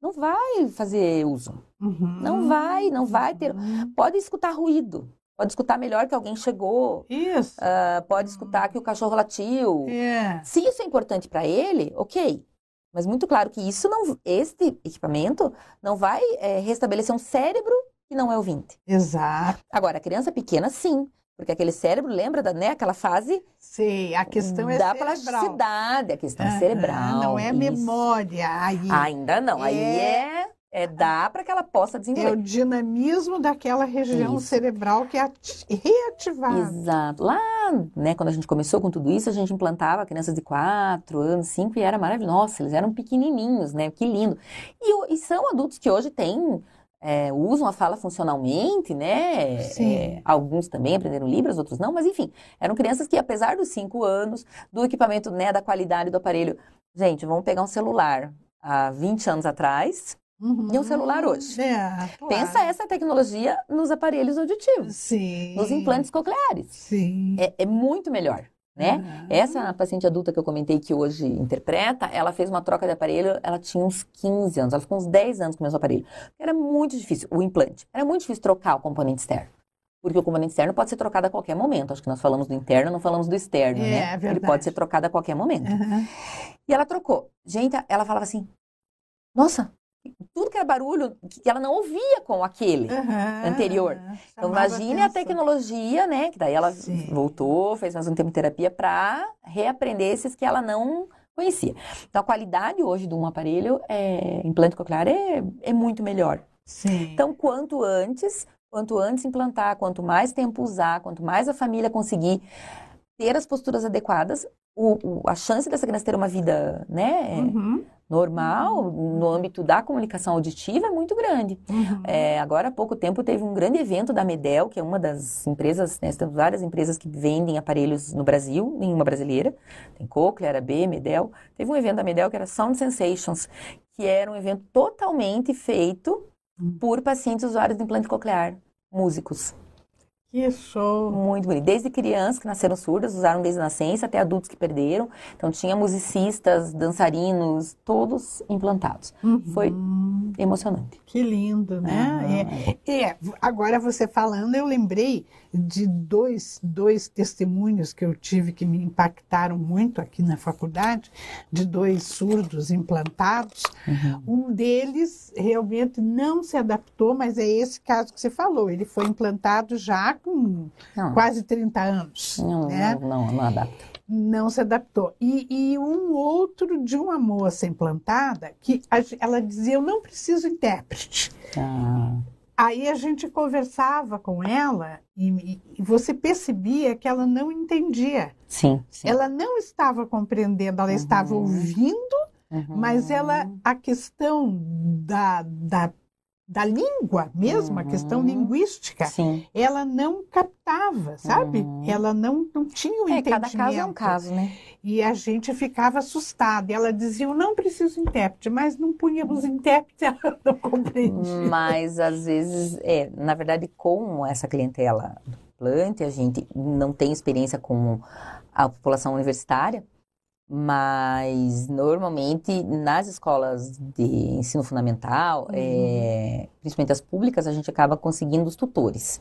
Não vai fazer uso. Uhum. Não vai, não vai ter. Uhum. Pode escutar ruído. Pode escutar melhor que alguém chegou. Isso. ah, pode escutar que o cachorro latiu. É. Se isso é importante para ele, ok. Mas muito claro que isso não, este equipamento não vai eh, restabelecer um cérebro que não é ouvinte. Exato. Agora, a criança pequena, sim. Porque aquele cérebro lembra da, né, aquela fase Sei, a questão é da cerebral. plasticidade, a questão Aham, cerebral. Não é isso. memória. Aí Ainda não. Aí é, é dá para que ela possa é o desenvolver. dinamismo daquela região Isso. cerebral que é ati- reativada. Exato. Lá, né, quando a gente começou com tudo isso, a gente implantava crianças de 4 anos, 5 e era maravilhoso. Nossa, eles eram pequenininhos, né? Que lindo. E, e são adultos que hoje têm, é, usam a fala funcionalmente, né? Sim. É, alguns também aprenderam Libras, outros não, mas enfim, eram crianças que, apesar dos 5 anos, do equipamento, né, da qualidade do aparelho. Gente, vamos pegar um celular há 20 anos atrás Uhum. e um celular hoje. É, claro. Pensa essa tecnologia nos aparelhos auditivos, Sim. nos implantes cocleares. Sim. É, é muito melhor, né? Aham. Essa paciente adulta que eu comentei que hoje interpreta, ela fez uma troca de aparelho, ela tinha uns 15 anos, ela ficou uns 10 anos com o mesmo aparelho. Era muito difícil, o implante, era muito difícil trocar o componente externo. Porque o componente externo pode ser trocado a qualquer momento. Acho que nós falamos do interno, não falamos do externo, É, né? é Ele pode ser trocado a qualquer momento. Aham. E ela trocou. Gente, ela falava assim: Nossa, tudo que era barulho que ela não ouvia com aquele. Aham. anterior. Então, imagine a atenção. tecnologia, né? Que daí ela Sim. voltou, fez mais um tempo de terapia para reaprender esses que ela não conhecia. Então, a qualidade hoje de um aparelho, é, implante coclear, é, é muito melhor. Sim. Então, quanto antes, quanto antes implantar, quanto mais tempo usar, quanto mais a família conseguir ter as posturas adequadas, o- o- a chance dessa criança ter uma vida, né, Uhum. Normal, no âmbito da comunicação auditiva, é muito grande. Uhum. É, agora há pouco tempo teve um grande evento da Medel, que é uma das empresas, né, temos várias empresas que vendem aparelhos no Brasil, nenhuma brasileira. Tem Cochlear, AB, Medel. Teve um evento da Medel que era Sound Sensations, que era um evento totalmente feito Hum. por pacientes usuários de implante coclear, músicos. Que show. Muito bonito. Desde crianças que nasceram surdas, usaram desde a nascença, até adultos que perderam. Então tinha musicistas, dançarinos, todos implantados. Foi Uhum. emocionante. Que lindo, né? É, é, agora você falando, eu lembrei de dois, dois testemunhos que eu tive que me impactaram muito aqui na faculdade, de dois surdos implantados. Um deles realmente não se adaptou, mas é esse caso que você falou. Ele foi implantado já com Não, quase 30 anos. não, né? não, não, não adapta. não se adaptou. E, e um outro de uma moça implantada que ela dizia: Eu não preciso intérprete. Ah. Aí a gente conversava com ela e, e- você percebia que ela não entendia. Sim, sim. Ela não estava compreendendo, ela estava Uhum. ouvindo, Uhum. mas ela, a questão da, da, da língua mesmo, a questão Uhum. linguística, Sim. ela não captava, sabe? Uhum. Ela não, não tinha o É, entendimento. cada caso é um caso, né? E a gente ficava assustada. E ela dizia, eu não preciso intérprete, mas não punhamos intérprete, [LAUGHS] ela não compreendia. Mas às vezes, é, na verdade, com essa clientela do plante, a gente não tem experiência com a população universitária, mas normalmente nas escolas de ensino fundamental, é, principalmente as públicas, a gente acaba conseguindo os tutores.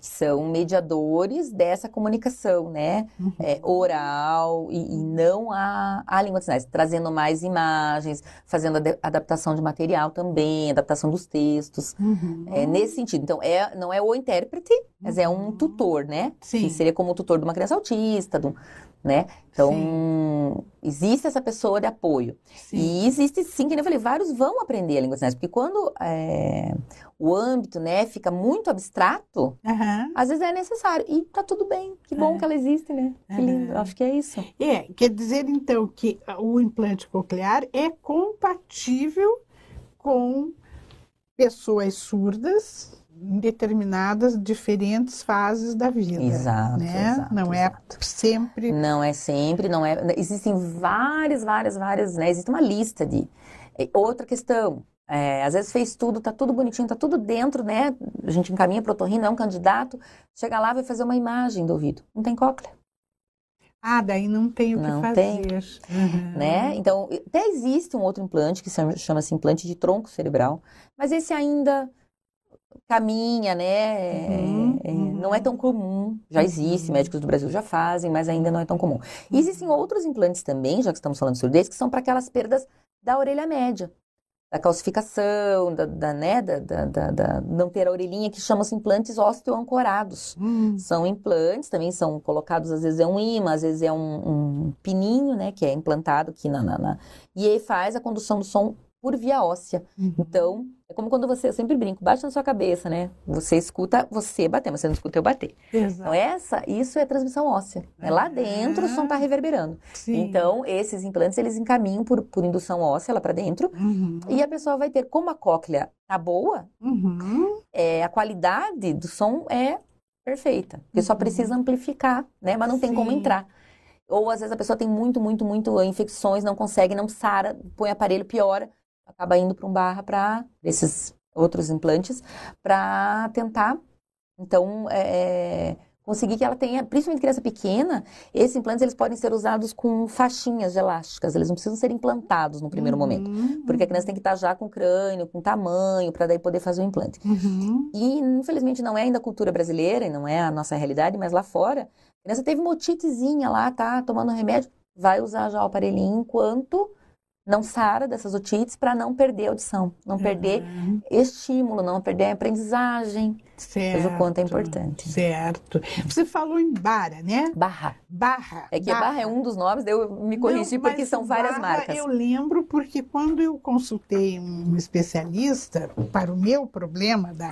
São mediadores dessa comunicação, né? É, oral e, e não a, a língua de sinais, trazendo mais imagens, fazendo adaptação de material também, adaptação dos textos. Uhum. É nesse sentido. Então, é, não é o intérprete, mas é um tutor, né? Sim. Que seria como o tutor de uma criança autista, um- né? Então, existe essa pessoa de apoio. Sim. E existe, sim, que nem eu falei, vários vão aprender a língua de sinais, porque quando é, o âmbito, né, fica muito abstrato, Aham. às vezes é necessário. E tá tudo bem, que bom É. que ela existe, né? Que lindo, acho que é isso. É, quer dizer então que o implante coclear é compatível com pessoas surdas em determinadas diferentes fases da vida. Exato, né? exato, Não exato. é sempre. Não é sempre, não é. Existem várias, várias, várias, né? Existe uma lista de. Outra questão, é, às vezes fez tudo, tá tudo bonitinho, tá tudo dentro, né? A gente encaminha para o otorrino, é um candidato, chega lá vai fazer uma imagem do ouvido. Não tem cóclea, Ah, daí não tem o que Não fazer. tem. [LAUGHS] Uhum. né? Então, até existe um outro implante que chama- chama-se implante de tronco cerebral, mas esse ainda caminha, né? Uhum, É, uhum. Não é tão comum. Já existe, Uhum. médicos do Brasil já fazem, mas ainda não é tão comum. E existem outros implantes também, já que estamos falando de surdez, que são para aquelas perdas da orelha média. Da calcificação, da, da, né, da, da, da- não ter a orelhinha, que chamam-se implantes osteoancorados. Hum, São implantes, também são colocados, às vezes é um imã, às vezes é um, um pininho, né, que é implantado aqui na, na, na- E aí faz a condução do som por via óssea. uhum. Então, é como quando você, eu sempre brinco, bate na sua cabeça, né? Você escuta você bater, mas você não escuta eu bater. Então, Exato. essa, isso é transmissão óssea. né? Lá dentro o som tá reverberando. Sim. Então, esses implantes, eles encaminham por, por indução óssea lá para dentro. Uhum. E a pessoa vai ter, como a cóclea tá boa, Uhum. é, a qualidade do som é perfeita. Porque só Uhum. precisa amplificar, né? Mas não tem como Sim. entrar. Ou às vezes a pessoa tem muito, muito, muito infecções, não consegue, não sara, põe aparelho, piora, acaba indo para um barra para esses outros implantes para tentar, então, é, conseguir que ela tenha, principalmente criança pequena, esses implantes eles podem ser usados com faixinhas elásticas, eles não precisam ser implantados no primeiro momento. Uhum. Porque a criança tem que estar já com crânio, com tamanho, para daí poder fazer o implante. Uhum. E, infelizmente, não é ainda a cultura brasileira e não é a nossa realidade, mas lá fora, a criança teve uma otitezinha lá, tá tomando remédio, vai usar já o aparelhinho enquanto não sara dessas otites para não perder a audição, não perder Uhum. estímulo, não perder a aprendizagem. Veja o quanto é Certo. importante. Certo. Você falou em Bara, né? Barra. Barra. É que a barra é um dos nomes, eu me corrigi Não, porque mas são várias Barra marcas. Eu lembro porque quando eu consultei um especialista para o meu problema da,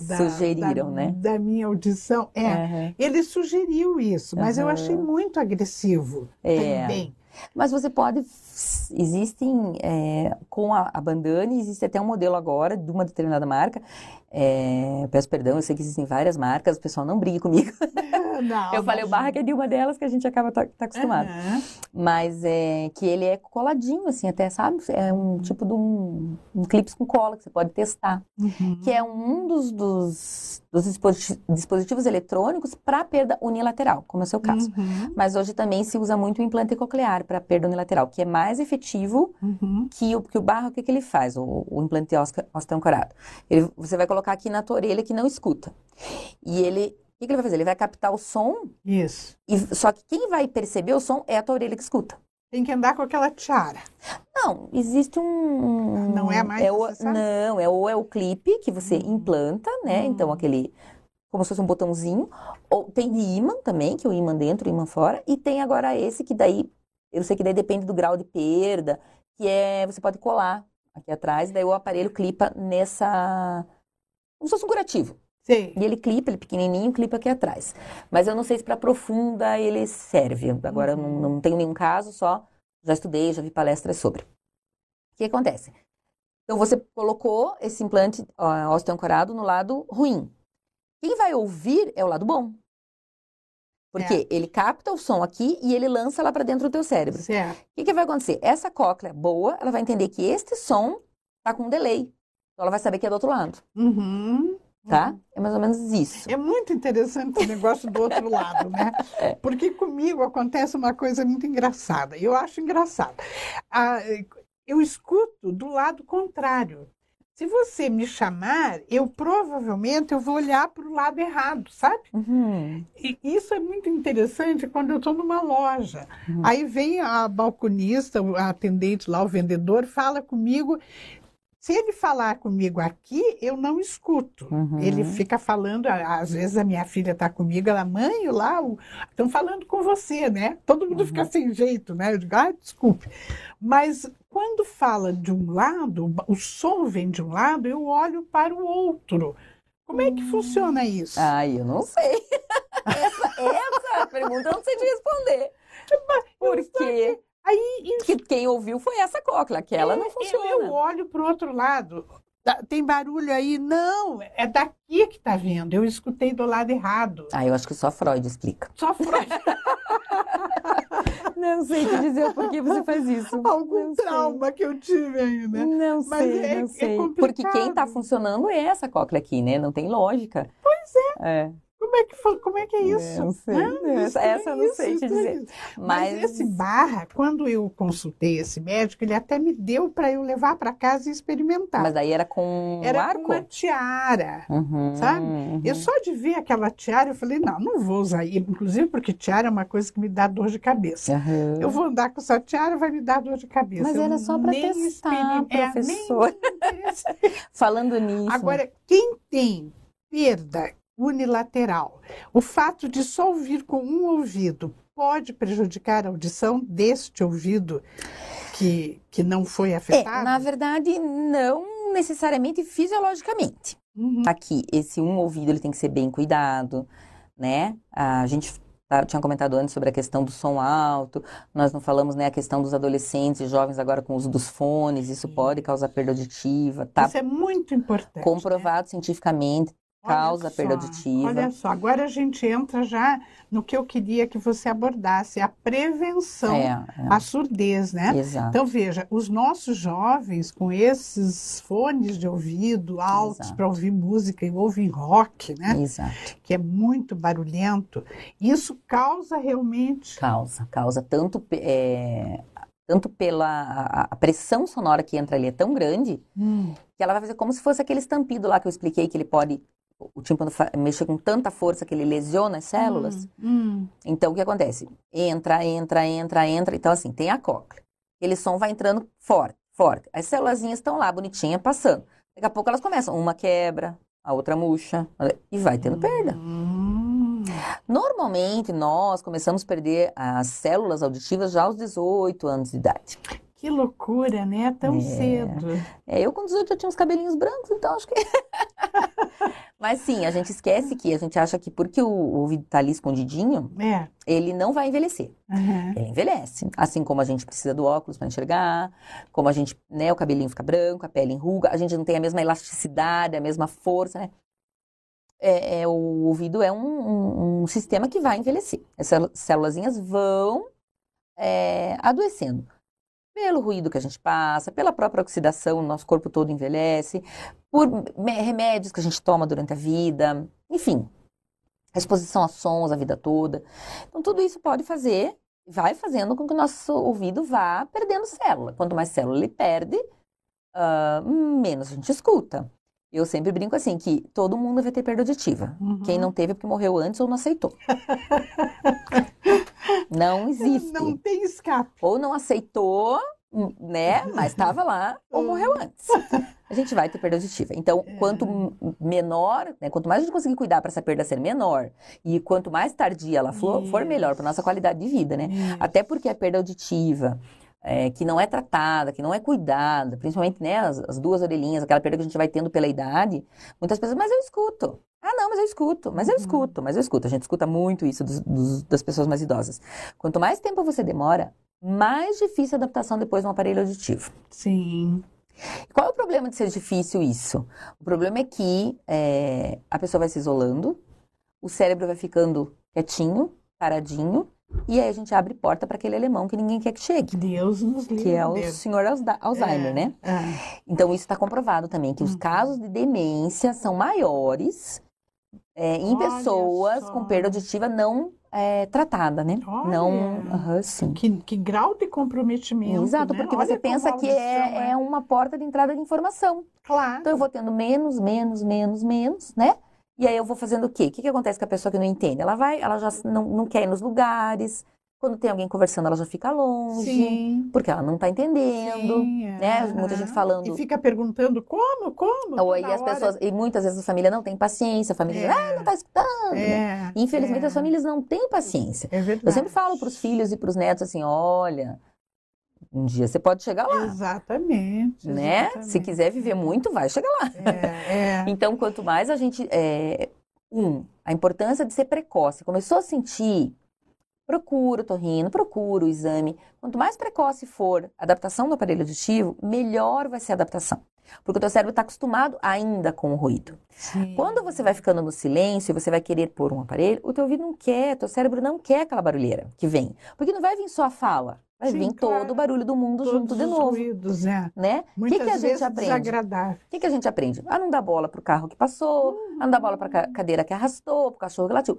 da- Sugeriram, da- né? da minha audição, é, Aham. ele sugeriu isso, mas eu Aham. achei muito agressivo É. também. Mas você pode. Existem é, com a, a existe até um modelo agora de uma determinada marca. É, peço perdão, eu sei que existem várias marcas, o pessoal não brigue comigo. [LAUGHS] Não, eu falei o barra que é de uma delas que a gente acaba tá, tá acostumado. Aham. Mas é que ele é coladinho, assim, até, sabe? É um tipo de um, um clipe com cola que você pode testar. Uhum. Que é um dos, dos, dos disposi- dispositivos eletrônicos para perda unilateral, como é o seu caso. Uhum. Mas hoje também se usa muito o implante coclear para perda unilateral, que é mais efetivo Uhum. que o, que o barro, o que, que ele faz, o, o implante osteoancorado? Ele, você vai colocar aqui na tua orelha que não escuta. E ele, o que, que ele vai fazer? Ele vai captar o som, Isso. e, só que quem vai perceber o som é a tua orelha que escuta. Tem que andar com aquela tiara. Não, existe um... Não é mais é o? Não, é o, é o clipe que você Hum. implanta, né? Hum. Então, aquele... Como se fosse um botãozinho. Ou tem ímã também, que é o ímã dentro, o ímã fora. E tem agora esse que daí... Eu sei que daí depende do grau de perda, que é... Você pode colar aqui atrás, daí o aparelho clipa nessa... Como se fosse um curativo. Sei. E ele clipa, ele pequenininho, clipa aqui atrás. Mas eu não sei se para profunda ele serve. Agora eu não, não tenho nenhum caso, só já estudei, já vi palestras sobre. O que acontece? Então você colocou esse implante ó, osteoancorado no lado ruim. Quem vai ouvir é o lado bom. Porque ele capta o som aqui e ele lança lá para dentro do teu cérebro. O que, que vai acontecer? Essa cóclea boa, ela vai entender que este som tá com um delay. Então ela vai saber que é do outro lado, Uhum. tá? É mais ou menos isso. É muito interessante o negócio do outro lado, né? [LAUGHS] É. Porque comigo acontece uma coisa muito engraçada. Eu acho engraçado. Ah, eu escuto do lado contrário. Se você me chamar, eu provavelmente eu vou olhar para o lado errado, sabe? Uhum. E isso é muito interessante quando eu estou numa loja. Uhum. Aí vem a balconista, o atendente lá, o vendedor, fala comigo. Se ele falar comigo aqui, eu não escuto. Uhum. Ele fica falando, às vezes a minha filha está comigo, ela, mãe, lá, estão falando com você, né? Todo mundo fica sem jeito, né? Eu digo, ah, desculpe. Mas quando fala de um lado, o som vem de um lado, eu olho para o outro. Como é que funciona isso? Ai, eu não sei. [LAUGHS] essa, essa pergunta eu não sei te responder. [LAUGHS] Porque, Aí porque quem ouviu foi essa cóclea, aquela não eu, funciona. eu olho para o outro lado. Tá- Tem barulho aí? Não, é daqui que tá vindo. Eu escutei do lado errado. Ah, eu acho que só Freud explica. Só Freud. [LAUGHS] Não sei te dizer por que você faz isso. Algum trauma que eu tive aí, né? Não Mas sei, é- não é sei. complicado. Porque quem tá funcionando é essa cóclea aqui, né? Não tem lógica. Pois é. Como é que, foi- como é, que é isso? Não sei. Ah, Essa- essa eu não sei te estranho dizer. isso. Mas, esse barra, quando eu consultei esse médico, ele até me deu para eu levar para casa e experimentar. Mas daí era com Era arco? com uma tiara. Uhum, sabe? uhum. Eu só de ver aquela tiara, eu falei, não, não vou usar. Inclusive porque tiara é uma coisa que me dá dor de cabeça. Aham. Eu vou andar com essa tiara, vai me dar dor de cabeça. Mas Eu era só pra nem testar, é, nem professor. interessei. [LAUGHS] Falando nisso. Agora, quem tem perda unilateral, o fato de só ouvir com um ouvido pode prejudicar a audição deste ouvido que, que não foi É, afetado? na verdade, não necessariamente fisiologicamente. Uhum. Aqui, esse um ouvido ele tem que ser bem cuidado, né? A gente tá- tinha comentado antes sobre a questão do som alto, nós não falamos, né, a questão dos adolescentes e jovens agora com o uso dos fones, isso pode causar perda auditiva, tá Isso é muito importante. né? comprovado cientificamente, Causa perda só, auditiva. Olha só, agora a gente entra já no que eu queria que você abordasse, a prevenção É, à surdez, né? é, exato. Então, veja, os nossos jovens com esses fones de ouvido altos para ouvir música e ouvem rock, né? Exato. Que é muito barulhento, isso causa realmente. Causa, causa tanto, é, tanto pela a, a pressão sonora que entra ali é tão grande que ela vai fazer como se fosse aquele estampido lá que eu expliquei que ele pode o tímpano mexe com tanta força que ele lesiona as células. Hum, Então o que acontece? Entra, entra, entra, entra. Então assim, tem a cóclea. Aquele som vai entrando forte, forte. As célulazinhas estão lá bonitinhas passando. Daqui a pouco elas começam, uma quebra, a outra murcha e vai tendo perda. hum. Normalmente, nós começamos a perder as células auditivas já aos 18 anos de idade. Que loucura, né? Tão É. cedo. É, eu com 18 já tinha uns cabelinhos brancos, então acho que... [LAUGHS] Mas sim, a gente esquece que a gente acha que porque o o ouvido tá ali escondidinho, É. ele não vai envelhecer. aham. Ele envelhece. Assim como a gente precisa do óculos para enxergar, como a gente, né, o cabelinho fica branco, a pele enruga, a gente não tem a mesma elasticidade, a mesma força, né? É, é, o ouvido é um, um- um sistema que vai envelhecer. As célu- célulazinhas vão é, adoecendo. Pelo ruído que a gente passa, pela própria oxidação, o nosso corpo todo envelhece, por remédios que a gente toma durante a vida, enfim, a exposição a sons a vida toda. Então, tudo isso pode fazer vai fazendo com que o nosso ouvido vá perdendo célula. Quanto mais célula ele perde, ah, menos a gente escuta. Eu sempre brinco assim, que todo mundo vai ter perda auditiva. Uhum. Quem não teve é porque morreu antes ou não aceitou. [LAUGHS] não existe. Não tem escape. Ou não aceitou, né? Mas estava lá, ou morreu antes. A gente vai ter perda auditiva. Então, quanto m- menor, né, quanto mais a gente conseguir cuidar para essa perda ser menor, e quanto mais tardia ela for, for melhor para nossa qualidade de vida, né? Isso. Até porque a perda auditiva, é, que não é tratada, que não é cuidada, principalmente né, as, as duas orelhinhas, aquela perda que a gente vai tendo pela idade, muitas pessoas, mas eu escuto. Ah, não, mas eu escuto, mas eu Uhum. escuto, mas eu escuto. A gente escuta muito isso dos- dos- das pessoas mais idosas. Quanto mais tempo você demora, mais difícil a adaptação depois de um aparelho auditivo. Sim. E Qual é o problema de ser difícil isso? O problema é que é, a pessoa vai se isolando, o cérebro vai ficando quietinho, paradinho, e aí a gente abre porta para aquele alemão que ninguém quer que chegue, Deus nos livre. que é o dele. senhor Alza- Alzheimer, É, né? é. Então isso está comprovado também, que os Uhum. casos de demência são maiores é, em Olha pessoas só. com perda auditiva não é, tratada, né? Olha. Não, aham, sim. Que, que grau de comprometimento. Exato, né? porque Olha você pensa que audição é, é uma porta de entrada de informação. Claro. Então eu vou tendo menos, menos, menos, menos, né? E aí eu vou fazendo o quê? O que, que acontece com a pessoa que não entende? Ela vai, ela já não, não quer ir nos lugares. Quando tem alguém conversando, ela já fica longe. Sim. Porque ela não está entendendo. Sim, né? aham. Muita gente falando. E fica perguntando como, como? Ou toda as hora. pessoas, e muitas vezes a família não tem paciência, a família É. diz, ah, não está escutando. É, Infelizmente é, as famílias não têm paciência. É verdade. Eu sempre falo para os filhos e para os netos assim, olha, um dia você pode chegar lá, Exatamente. né? exatamente. Se quiser viver muito, vai chegar lá. É, é. [LAUGHS] Então, quanto mais a gente. é, um, a importância de ser precoce. Começou a sentir, procura o torrino, procura o exame. Quanto mais precoce for a adaptação do aparelho auditivo, melhor vai ser a adaptação. Porque o teu cérebro está acostumado ainda com o ruído. Sim. Quando você vai ficando no silêncio e você vai querer pôr um aparelho, o teu ouvido não quer, teu cérebro não quer aquela barulheira que vem. Porque não vai vir só a fala, vai Sim, vir claro. todo o barulho do mundo Todos junto de novo, ruídos, né? né? O que, Muitas que a gente vezes aprende? desagradável. O que, que a gente aprende? A não dar bola pro carro que passou, a não dar bola pra ca- cadeira que arrastou, pro cachorro que latiu.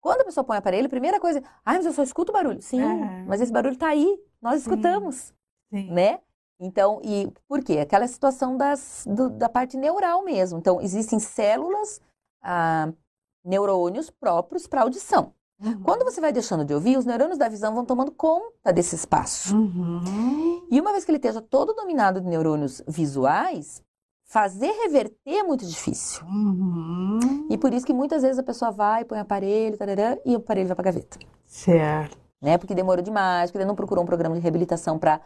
Quando a pessoa põe o aparelho, a primeira coisa, ai, mas eu só escuto barulho. Sim, É. mas esse barulho tá aí, nós Sim. escutamos, Sim. né? Então, e por quê? Aquela situação das, do- da parte neural mesmo. Então, existem células, ah, neurônios próprios para audição. Uhum. Quando você vai deixando de ouvir, os neurônios da visão vão tomando conta desse espaço. Uhum. E uma vez que ele esteja todo dominado de neurônios visuais, fazer reverter é muito difícil. Uhum. E por isso que muitas vezes a pessoa vai, põe aparelho, tarará, e o aparelho vai para gaveta. Certo. Né? Porque demorou demais, porque ele não procurou um programa de reabilitação para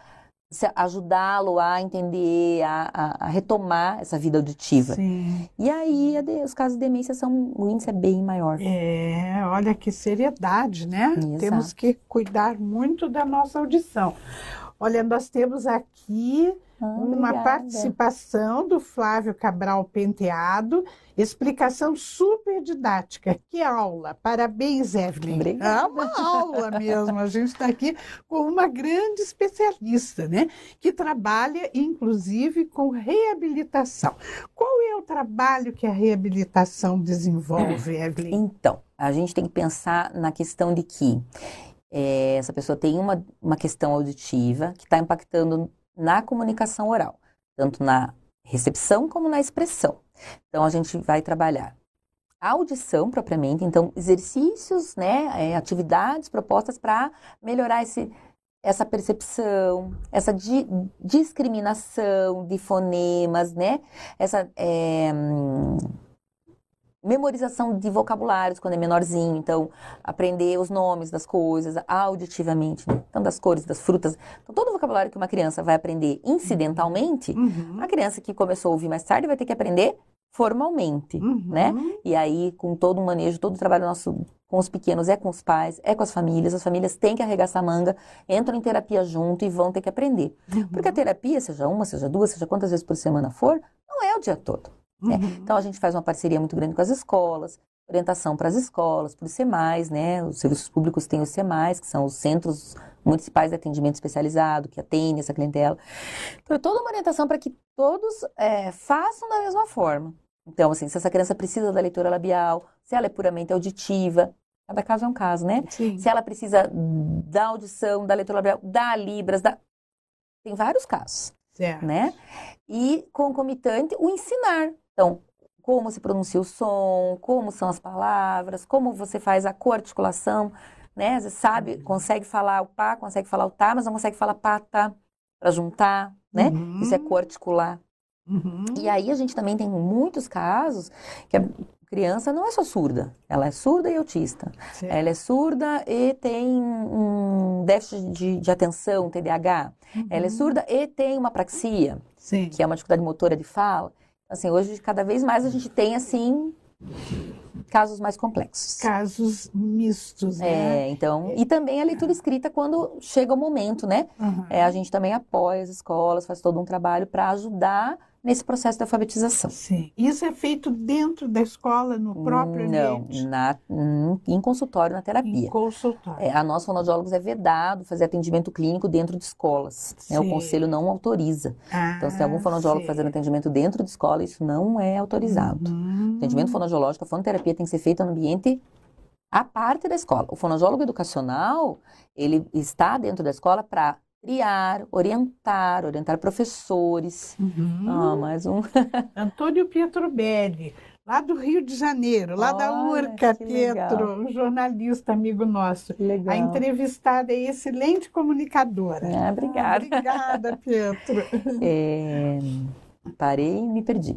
ajudá-lo a entender, a, a- a retomar essa vida auditiva. Sim. E aí de- os casos de demência são, o índice é bem maior. É, olha que seriedade, né? Exato. Temos que cuidar muito da nossa audição. Olha, nós temos aqui Ah, uma obrigada. participação do Flávio Cabral Penteado, explicação super didática. Que aula! Parabéns, Evelyn. Obrigada. É uma aula mesmo. A gente está aqui com uma grande especialista, né? Que trabalha, inclusive, com reabilitação. Qual é o trabalho que a reabilitação desenvolve, Evelyn? Então, a gente tem que pensar na questão de que eh, essa pessoa tem uma, uma questão auditiva que está impactando na comunicação oral, tanto na recepção como na expressão. Então, a gente vai trabalhar audição propriamente, então, exercícios, né, eh, atividades propostas para melhorar esse, essa percepção, essa di- discriminação de fonemas, né, essa. hum, memorização de vocabulários quando é menorzinho, então aprender os nomes das coisas auditivamente, né? então das cores, das frutas, então todo o vocabulário que uma criança vai aprender incidentalmente, Uhum. a criança que começou a ouvir mais tarde vai ter que aprender formalmente, Uhum. né? E aí com todo o manejo, todo o trabalho nosso com os pequenos é com os pais, é com as famílias, as famílias têm que arregaçar a manga, entram em terapia junto e vão ter que aprender, porque a terapia, seja uma, seja duas, seja quantas vezes por semana for, não é o dia todo. Né? Uhum. Então a gente faz uma parceria muito grande com as escolas, orientação para as escolas, para os SEMAIs, né? Os serviços públicos têm os SEMAIs, que são os centros municipais de atendimento especializado, que atendem essa clientela. Então, é toda uma orientação para que todos é, façam da mesma forma. Então, assim, se essa criança precisa da leitura labial, se ela é puramente auditiva, cada caso é um caso, né? Sim. Se ela precisa da audição, da leitura labial, da Libras, da... tem vários casos Certo. né? E concomitante o ensinar. Então, como se pronuncia o som, como são as palavras, como você faz a coarticulação, né? Você sabe, consegue falar o pá, consegue falar o tá, mas não consegue falar pata para juntar, né? Uhum. Isso é coarticular. Uhum. E aí a gente também tem muitos casos que a criança não é só surda, ela é surda e autista. Certo. Ela é surda e tem um déficit de, de atenção, TDAH. Ela é Uhum. surda e tem uma praxia Sim. que é uma dificuldade motora de fala. Assim, hoje, cada vez mais a gente tem, assim, casos mais complexos. Casos mistos, né? É, então, e também a leitura escrita quando chega o momento, né? Uhum. É, a gente também apoia as escolas, faz todo um trabalho para ajudar nesse processo de alfabetização. Sim. Isso é feito dentro da escola, no próprio Não, ambiente? na, em- em consultório, na Em terapia. consultório. É, a nós, fonoaudiólogos, é vedado fazer atendimento clínico dentro de escolas. né? O Sim. conselho não autoriza. Então, se tem algum Ah, fonoaudiólogo sei. fazendo atendimento dentro de escola, isso não é autorizado. Uhum. Atendimento fonoaudiológico, a fonoterapia tem que ser feita no ambiente à parte da escola. O fonoaudiólogo educacional, ele está dentro da escola para triar, orientar, orientar professores. Uhum. Ah, mais um. [LAUGHS] Antônio Pietrobelli, lá do Rio de Janeiro, lá da Olha, URCA, que legal. Pietro, um jornalista amigo nosso. Legal. A entrevistada é excelente comunicadora. Ah, obrigada. Ah, obrigada, Pietro. [LAUGHS] É, Parei e me perdi.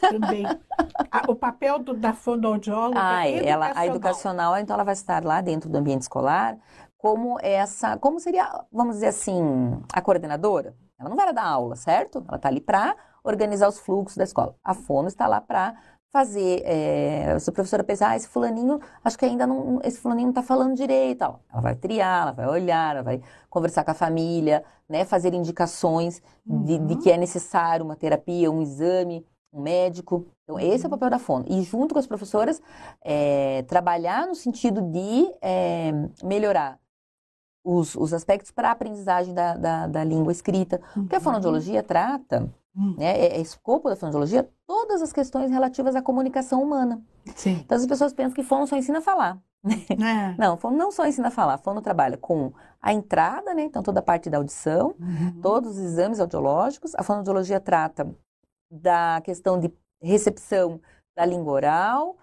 Também. O papel do- da fonoaudióloga Ah, é, ela, a educacional. educacional, então ela vai estar lá dentro do ambiente escolar como essa, como seria, vamos dizer assim, a coordenadora. Ela não vai dar aula, certo? Ela está ali para organizar os fluxos da escola. A fono está lá para fazer, é, se a professora pensar, ah, esse fulaninho, acho que ainda não, esse fulaninho não está falando direito, ela vai triar, ela vai olhar, ela vai conversar com a família, né, fazer indicações uhum. de, de, que é necessário uma terapia, um exame, um médico. Então, esse é o papel da fono. E junto com as professoras, é, trabalhar no sentido de é, melhorar os, os aspectos para a aprendizagem da, da, da, língua escrita. Porque a uhum. fonoaudiologia trata Hum. Né? É, é escopo da fonoaudiologia todas as questões relativas à comunicação humana. Sim. Então as pessoas pensam que fono só ensina a falar. É. Não, fono não só ensina a falar, fono trabalha com a entrada, né? Então toda a parte da audição, uhum. todos os exames audiológicos. A fonoaudiologia trata da questão de recepção da língua oral,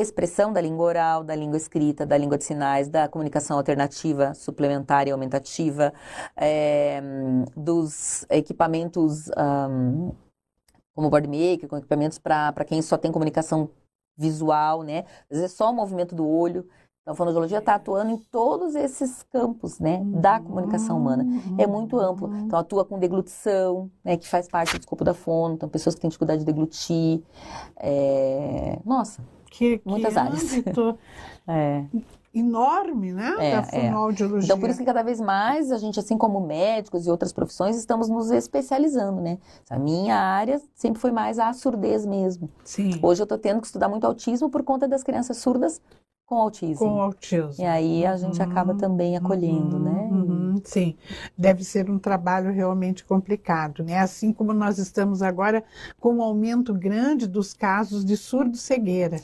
expressão da língua oral, da língua escrita, da língua de sinais, da comunicação alternativa, suplementar e aumentativa, é, dos equipamentos um, como boardmaker, com equipamentos para quem só tem comunicação visual, né? Às vezes é só o movimento do olho. Então, a fonoaudiologia está atuando em todos esses campos, né, da comunicação humana. É muito amplo. Então, atua com deglutição, né, que faz parte do escopo da fono. Então, pessoas que têm dificuldade de deglutir. É... Nossa, que, Muitas que áreas. [LAUGHS] é. enorme, né? É, da é. fonoaudiologia. Então, por isso que cada vez mais a gente, assim como médicos e outras profissões, estamos nos especializando, né? A minha área sempre foi mais a surdez mesmo. Sim. Hoje eu estou tendo que estudar muito autismo por conta das crianças surdas com autismo. Com autismo. E aí a gente uhum, acaba também acolhendo, uhum, né? Uhum, sim, deve ser um trabalho realmente complicado, né? Assim como nós estamos agora com um aumento grande dos casos de surdo-cegueira.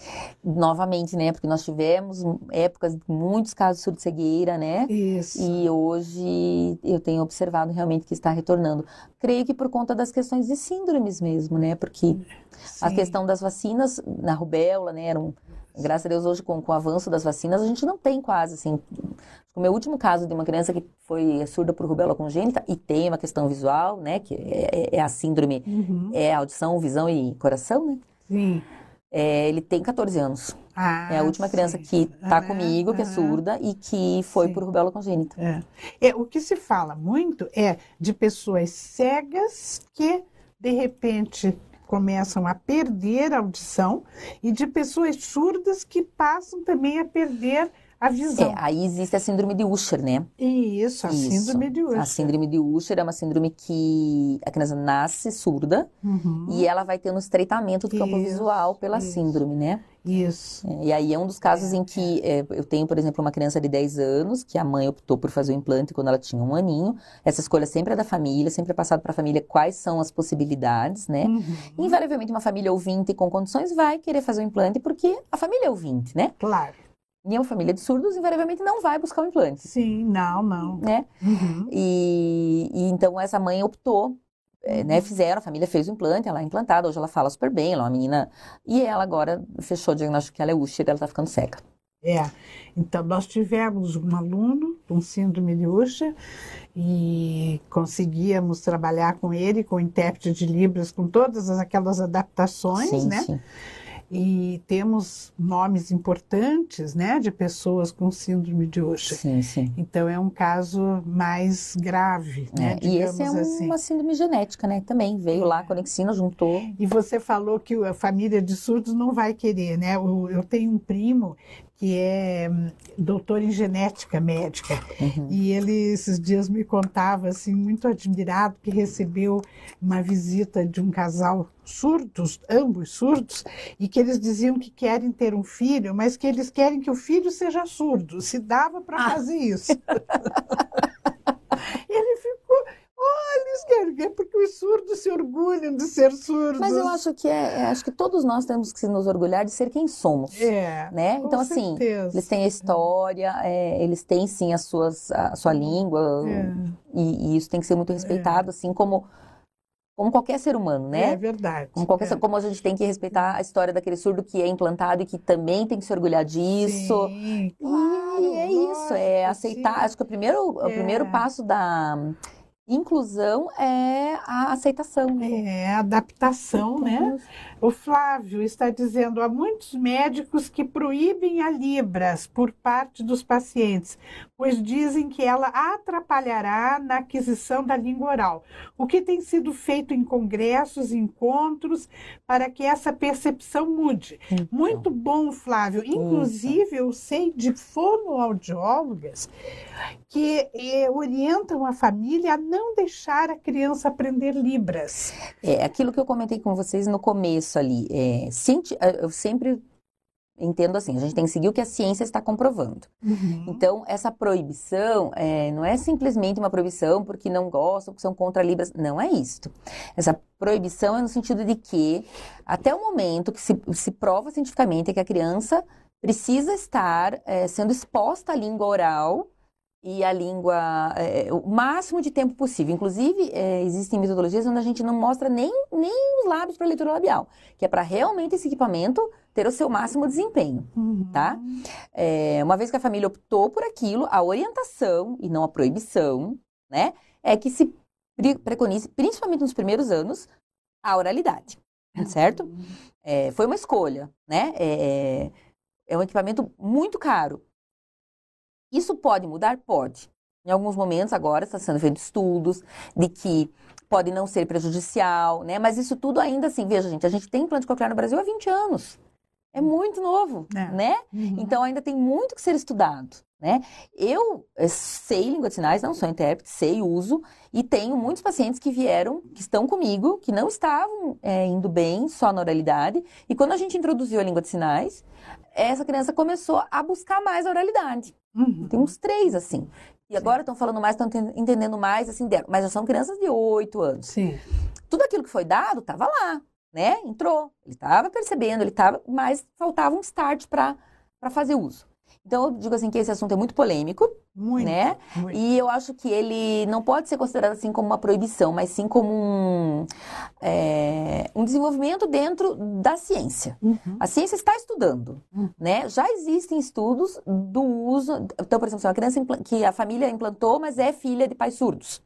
Novamente, né? Porque nós tivemos épocas de muitos casos de surdo-cegueira, né? Isso. E hoje eu tenho observado realmente que está retornando. Creio que por conta das questões de síndromes mesmo, né? Porque Sim. a questão das vacinas na rubéola, né? Era um, Graças a Deus, hoje, com, com o avanço das vacinas, a gente não tem quase, assim... O meu último caso de uma criança que foi surda por rubéola congênita e tem uma questão visual, né? Que é, é a síndrome, uhum. é audição, visão e coração, né? Sim. É, ele tem 14 anos. Ah, é a última criança sim. que está comigo, que é surda e que foi sim. por rubéola congênita. É. é. O que se fala muito é de pessoas cegas que, de repente, começam a perder a audição e de pessoas surdas que passam também a perder a visão. É, aí existe a síndrome de Usher, né? Isso, a Isso. síndrome de Usher. A síndrome de Usher é uma síndrome que a criança nasce surda uhum. e ela vai tendo estreitamento do campo visual pela Isso. síndrome, né? Isso. É, e aí é um dos casos é, em que é. é, eu tenho, por exemplo, uma criança de 10 anos que a mãe optou por fazer o implante quando ela tinha um aninho. Essa escolha sempre é da família, sempre é passado para a família quais são as possibilidades, né? Uhum. Invariavelmente uma família ouvinte com condições vai querer fazer o implante porque a família é ouvinte, né? Claro. E uma família de surdos, invariavelmente, não vai buscar o implante. Sim, não, não. Né? Uhum. E, e, então essa mãe optou, é, né? Fizeram, a família fez o implante, ela é implantada, hoje ela fala super bem, ela é uma menina. E ela agora fechou o diagnóstico que ela é Usher, ela tá ficando cega. É, então nós tivemos um aluno com síndrome de Usher e conseguíamos trabalhar com ele, com o intérprete de Libras, com todas aquelas adaptações, sim, né? Sim e temos nomes importantes, né, de pessoas com síndrome de Usher. Sim, sim. Então é um caso mais grave, né? É, e esse é um, assim. uma síndrome genética, né? Também veio lá, a Conexina juntou. E você falou que a família de surdos não vai querer, né? Eu tenho um primo que é hum, doutor em genética médica. Uhum. E ele, esses dias, me contava, assim, muito admirado, que recebeu uma visita de um casal surdos, ambos surdos, e que eles diziam que querem ter um filho, mas que eles querem que o filho seja surdo. Se dava para ah. fazer isso. [LAUGHS] ele ficou Olha, é porque os surdos se orgulham de ser surdos. Mas eu acho que é, é, acho que todos nós temos que nos orgulhar de ser quem somos. É. Né? Então, assim, eles têm a história, é, eles têm sim as suas, a sua língua, é. e, e, isso tem que ser muito respeitado, assim como. Como qualquer ser humano, né? É verdade. Como, qualquer, é. como a gente tem que respeitar a história daquele surdo que é implantado e que também tem que se orgulhar disso. Sim, claro, e é isso, é aceitar. Sim. Acho que o primeiro, o primeiro passo da, Inclusão é a aceitação. É a adaptação, né? O Flávio está dizendo: há muitos médicos que proíbem a Libras por parte dos pacientes, pois dizem que ela atrapalhará na aquisição da língua oral. O que tem sido feito em congressos, encontros, para que essa percepção mude? Então, Muito bom, Flávio. Inclusive, eu sei de fonoaudiólogas que eh, orientam a família a não deixar a criança aprender Libras. É aquilo que eu comentei com vocês no começo ali. É, eu sempre entendo assim, a gente tem que seguir o que a ciência está comprovando. Uhum. Então, essa proibição é, não é simplesmente uma proibição porque não gostam, porque são contra Libras. Não é isto. Essa proibição é no sentido de que, até o momento que se, se prova cientificamente que a criança precisa estar é, sendo exposta à língua oral e a língua é, o máximo de tempo possível. Inclusive, é, existem metodologias onde a gente não mostra nem, nem os lábios para leitura labial, que é para realmente esse equipamento ter o seu máximo desempenho, uhum. tá? É, uma vez que a família optou por aquilo, a orientação e não a proibição, né, é que se preconize, principalmente nos primeiros anos, a oralidade, uhum. certo? É, foi uma escolha, né? É, é um equipamento muito caro, isso pode mudar? Pode. Em alguns momentos, agora, está sendo feito estudos de que pode não ser prejudicial, né? Mas isso tudo ainda assim, veja, gente, a gente tem implante coclear no Brasil há 20 anos. É muito novo, é. né? Uhum. Então ainda tem muito que ser estudado, né? Eu eh, sei língua de sinais, não sou intérprete, sei, uso, e tenho muitos pacientes que vieram, que estão comigo, que não estavam é, indo bem só na oralidade, e quando a gente introduziu a língua de sinais, essa criança começou a buscar mais a oralidade. Uhum. Tem uns três, assim. E agora estão falando mais, estão entendendo mais, assim, dela. Mas já são crianças de oito anos. Sim. Tudo aquilo que foi dado estava lá, né? Entrou. Ele estava percebendo, ele estava, mas faltava um start para fazer uso. Então, eu digo assim que esse assunto é muito polêmico, muito, né? Muito. E eu acho que ele não pode ser considerado assim como uma proibição, mas sim como um, é, um desenvolvimento dentro da ciência. Uhum. A ciência está estudando, uhum. né? Já existem estudos do uso... Então, por exemplo, uma criança que a família implantou, mas é filha de pais surdos.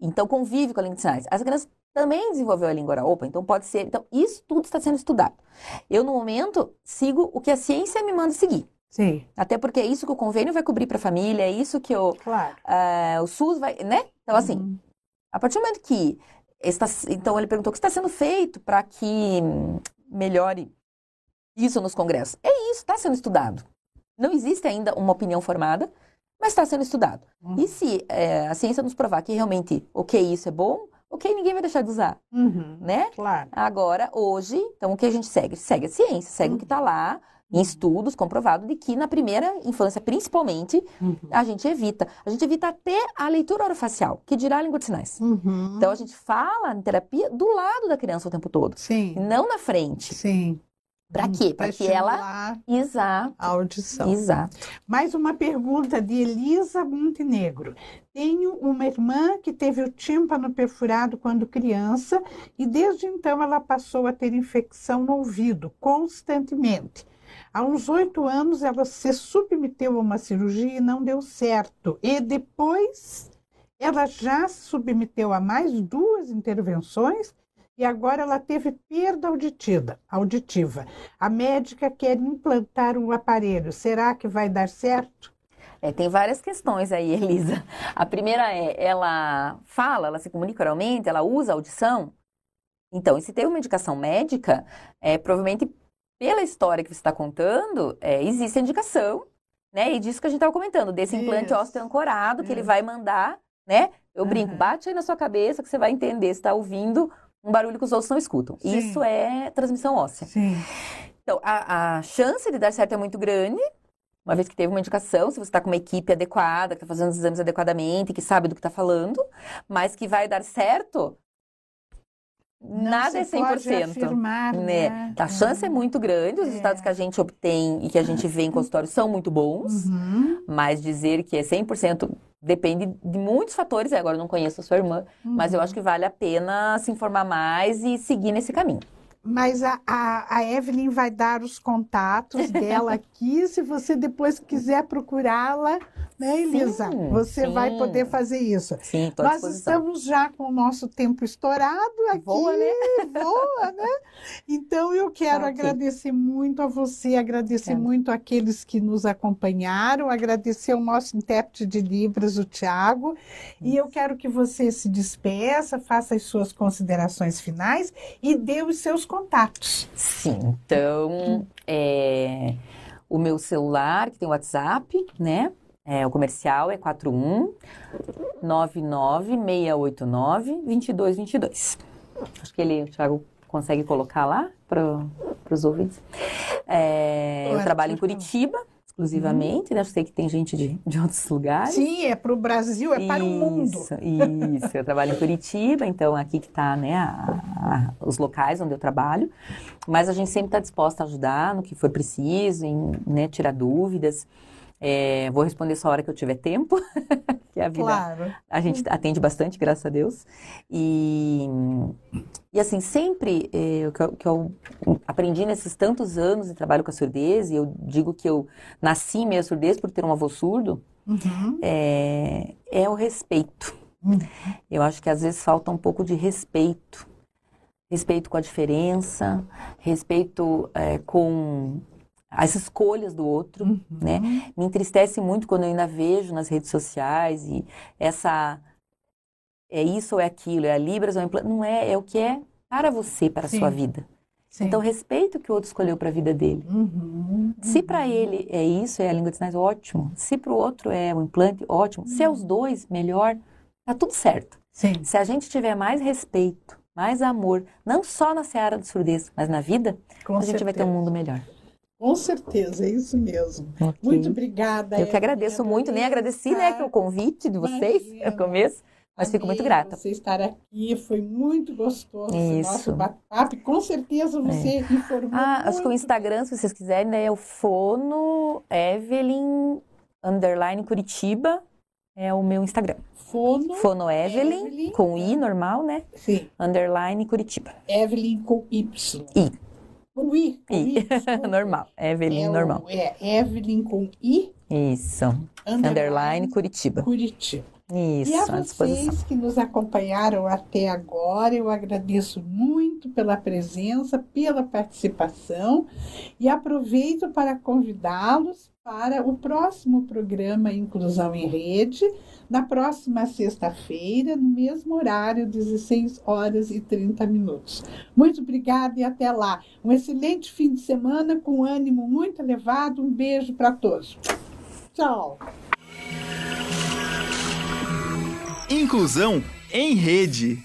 Então, convive com a língua de sinais. Essa criança também desenvolveu a língua oral. Opa, então pode ser... Então, isso tudo está sendo estudado. Eu, no momento, sigo o que a ciência me manda seguir. Sim. Até porque é isso que o convênio vai cobrir para a família, é isso que o, claro. uh, o SUS vai, né? Então, assim, uhum. a partir do momento que está, então ele perguntou o que está sendo feito para que melhore isso nos congressos. É isso, está sendo estudado. Não existe ainda uma opinião formada, mas está sendo estudado. Uhum. E se é, a ciência nos provar que realmente, ok, isso é bom, ok, ninguém vai deixar de usar, uhum. né? Claro. Agora, hoje, então o que a gente segue? Segue a ciência, segue o que está lá, em estudos comprovado de que na primeira infância, principalmente, uhum. a gente evita. A gente evita até a leitura orofacial, que dirá a língua de sinais. Uhum. Então a gente fala em terapia do lado da criança o tempo todo. Sim. Não na frente. Sim. Para quê? Para que ela. Exato. A audição. Exato. Mais uma pergunta de Elisa Montenegro. Tenho uma irmã que teve o tímpano perfurado quando criança e desde então ela passou a ter infecção no ouvido constantemente. Há uns oito anos ela se submeteu a uma cirurgia e não deu certo. E depois ela já se submeteu a mais duas intervenções e agora ela teve perda auditiva. auditiva. A médica quer implantar um aparelho. Será que vai dar certo? É, tem várias questões aí, [LAUGHS] Elisa. A primeira é, ela fala, ela se comunica oralmente, ela usa audição? Então, se tem uma indicação médica, é, provavelmente pela história que você está contando, é, existe a indicação, né? E disso que a gente estava comentando, desse implante ósseo ancorado, que ele vai mandar, né? Eu uhum. brinco, bate aí na sua cabeça que você vai entender, você está ouvindo um barulho que os outros não escutam. Sim. Isso é transmissão óssea. Sim. Então, a, a chance de dar certo é muito grande, uma vez que teve uma indicação, se você está com uma equipe adequada, que está fazendo os exames adequadamente, que sabe do que está falando, mas que vai dar certo, não Nada é 100%. Afirmar, né? né? A chance é muito grande, os é. resultados que a gente obtém e que a gente vê em consultório são muito bons, uhum. mas dizer que é 100% depende de muitos fatores. Agora eu não conheço a sua irmã, uhum. mas eu acho que vale a pena se informar mais e seguir nesse caminho. Mas a, a, a, Evelyn vai dar os contatos [LAUGHS] dela aqui, se você depois quiser procurá-la, né, Elisa? Sim, você sim. vai poder fazer isso. Sim, tô Nós estamos já com o nosso tempo estourado aqui. Voa, né? [LAUGHS] Voa, né? Então eu quero tá agradecer muito a você, agradecer muito aqueles que nos acompanharam, agradecer ao nosso intérprete de Libras, o Tiago, e eu quero que você se despeça, faça as suas considerações finais e dê os seus contatos. Sim, então é, o meu celular, que tem WhatsApp, né? É, o comercial é 41 99689 2222. Acho que ele, o Thiago, consegue colocar lá para os ouvintes. É, eu trabalho em Curitiba, exclusivamente, né? Eu sei que tem gente de, de outros lugares. Sim, é para o Brasil, é para o mundo. Isso, isso. Eu trabalho em Curitiba, então aqui que está né, a, a, os locais onde eu trabalho. Mas a gente sempre está disposta a ajudar no que for preciso, em né, tirar dúvidas. É, vou responder só a hora que eu tiver tempo, [LAUGHS] que a vida claro. a gente atende bastante, graças a Deus. E, e assim, sempre é, que, eu, que eu aprendi nesses tantos anos de trabalho com a surdez, e eu digo que eu nasci meio surdez por ter um avô surdo, uhum. é, é o respeito. Uhum. Eu acho que às vezes falta um pouco de respeito. Respeito com a diferença, respeito é, com as escolhas do outro, uhum. né? Me entristece muito quando eu ainda vejo nas redes sociais e essa é isso ou é aquilo, é a Libras ou é implante. Não é, é o que é para você, para a sua vida. Sim. Então, respeito o que o outro escolheu para a vida dele. Uhum. Se para ele é isso, é a língua de sinais, ótimo. Se para o outro é o implante, ótimo. Se é os dois, melhor. Tá tudo certo. Sim. Se a gente tiver mais respeito, mais amor, não só na seara do surdez, mas na vida, Com a gente vai ter um mundo melhor. Com certeza, é isso mesmo. Okay. Muito obrigada. Eu que agradeço muito, nem agradeci né, que o convite de vocês no começo, mas fico muito grata. Você estar aqui foi muito gostoso. Isso. Nosso bate-papo, com certeza você é. informou. Ah, acho que o Instagram, se vocês quiserem, né, é o Fono Evelyn underline Curitiba. É o meu Instagram. Fono, Fono Evelyn, Evelyn, com I normal, né? Sim. Underline Curitiba. Evelyn com Y. I. Com I. Com I. [LAUGHS] normal. Evelyn é normal. O, é Evelyn com I. Isso. Underline, Underline Curitiba. Curitiba. Isso, e a vocês que nos acompanharam até agora, eu agradeço muito pela presença, pela participação e aproveito para convidá-los para o próximo programa Inclusão em Rede, na próxima sexta-feira, no mesmo horário, 16 horas e 30 minutos. Muito obrigada e até lá. Um excelente fim de semana com ânimo muito elevado. Um beijo para todos. Tchau. Inclusão em rede.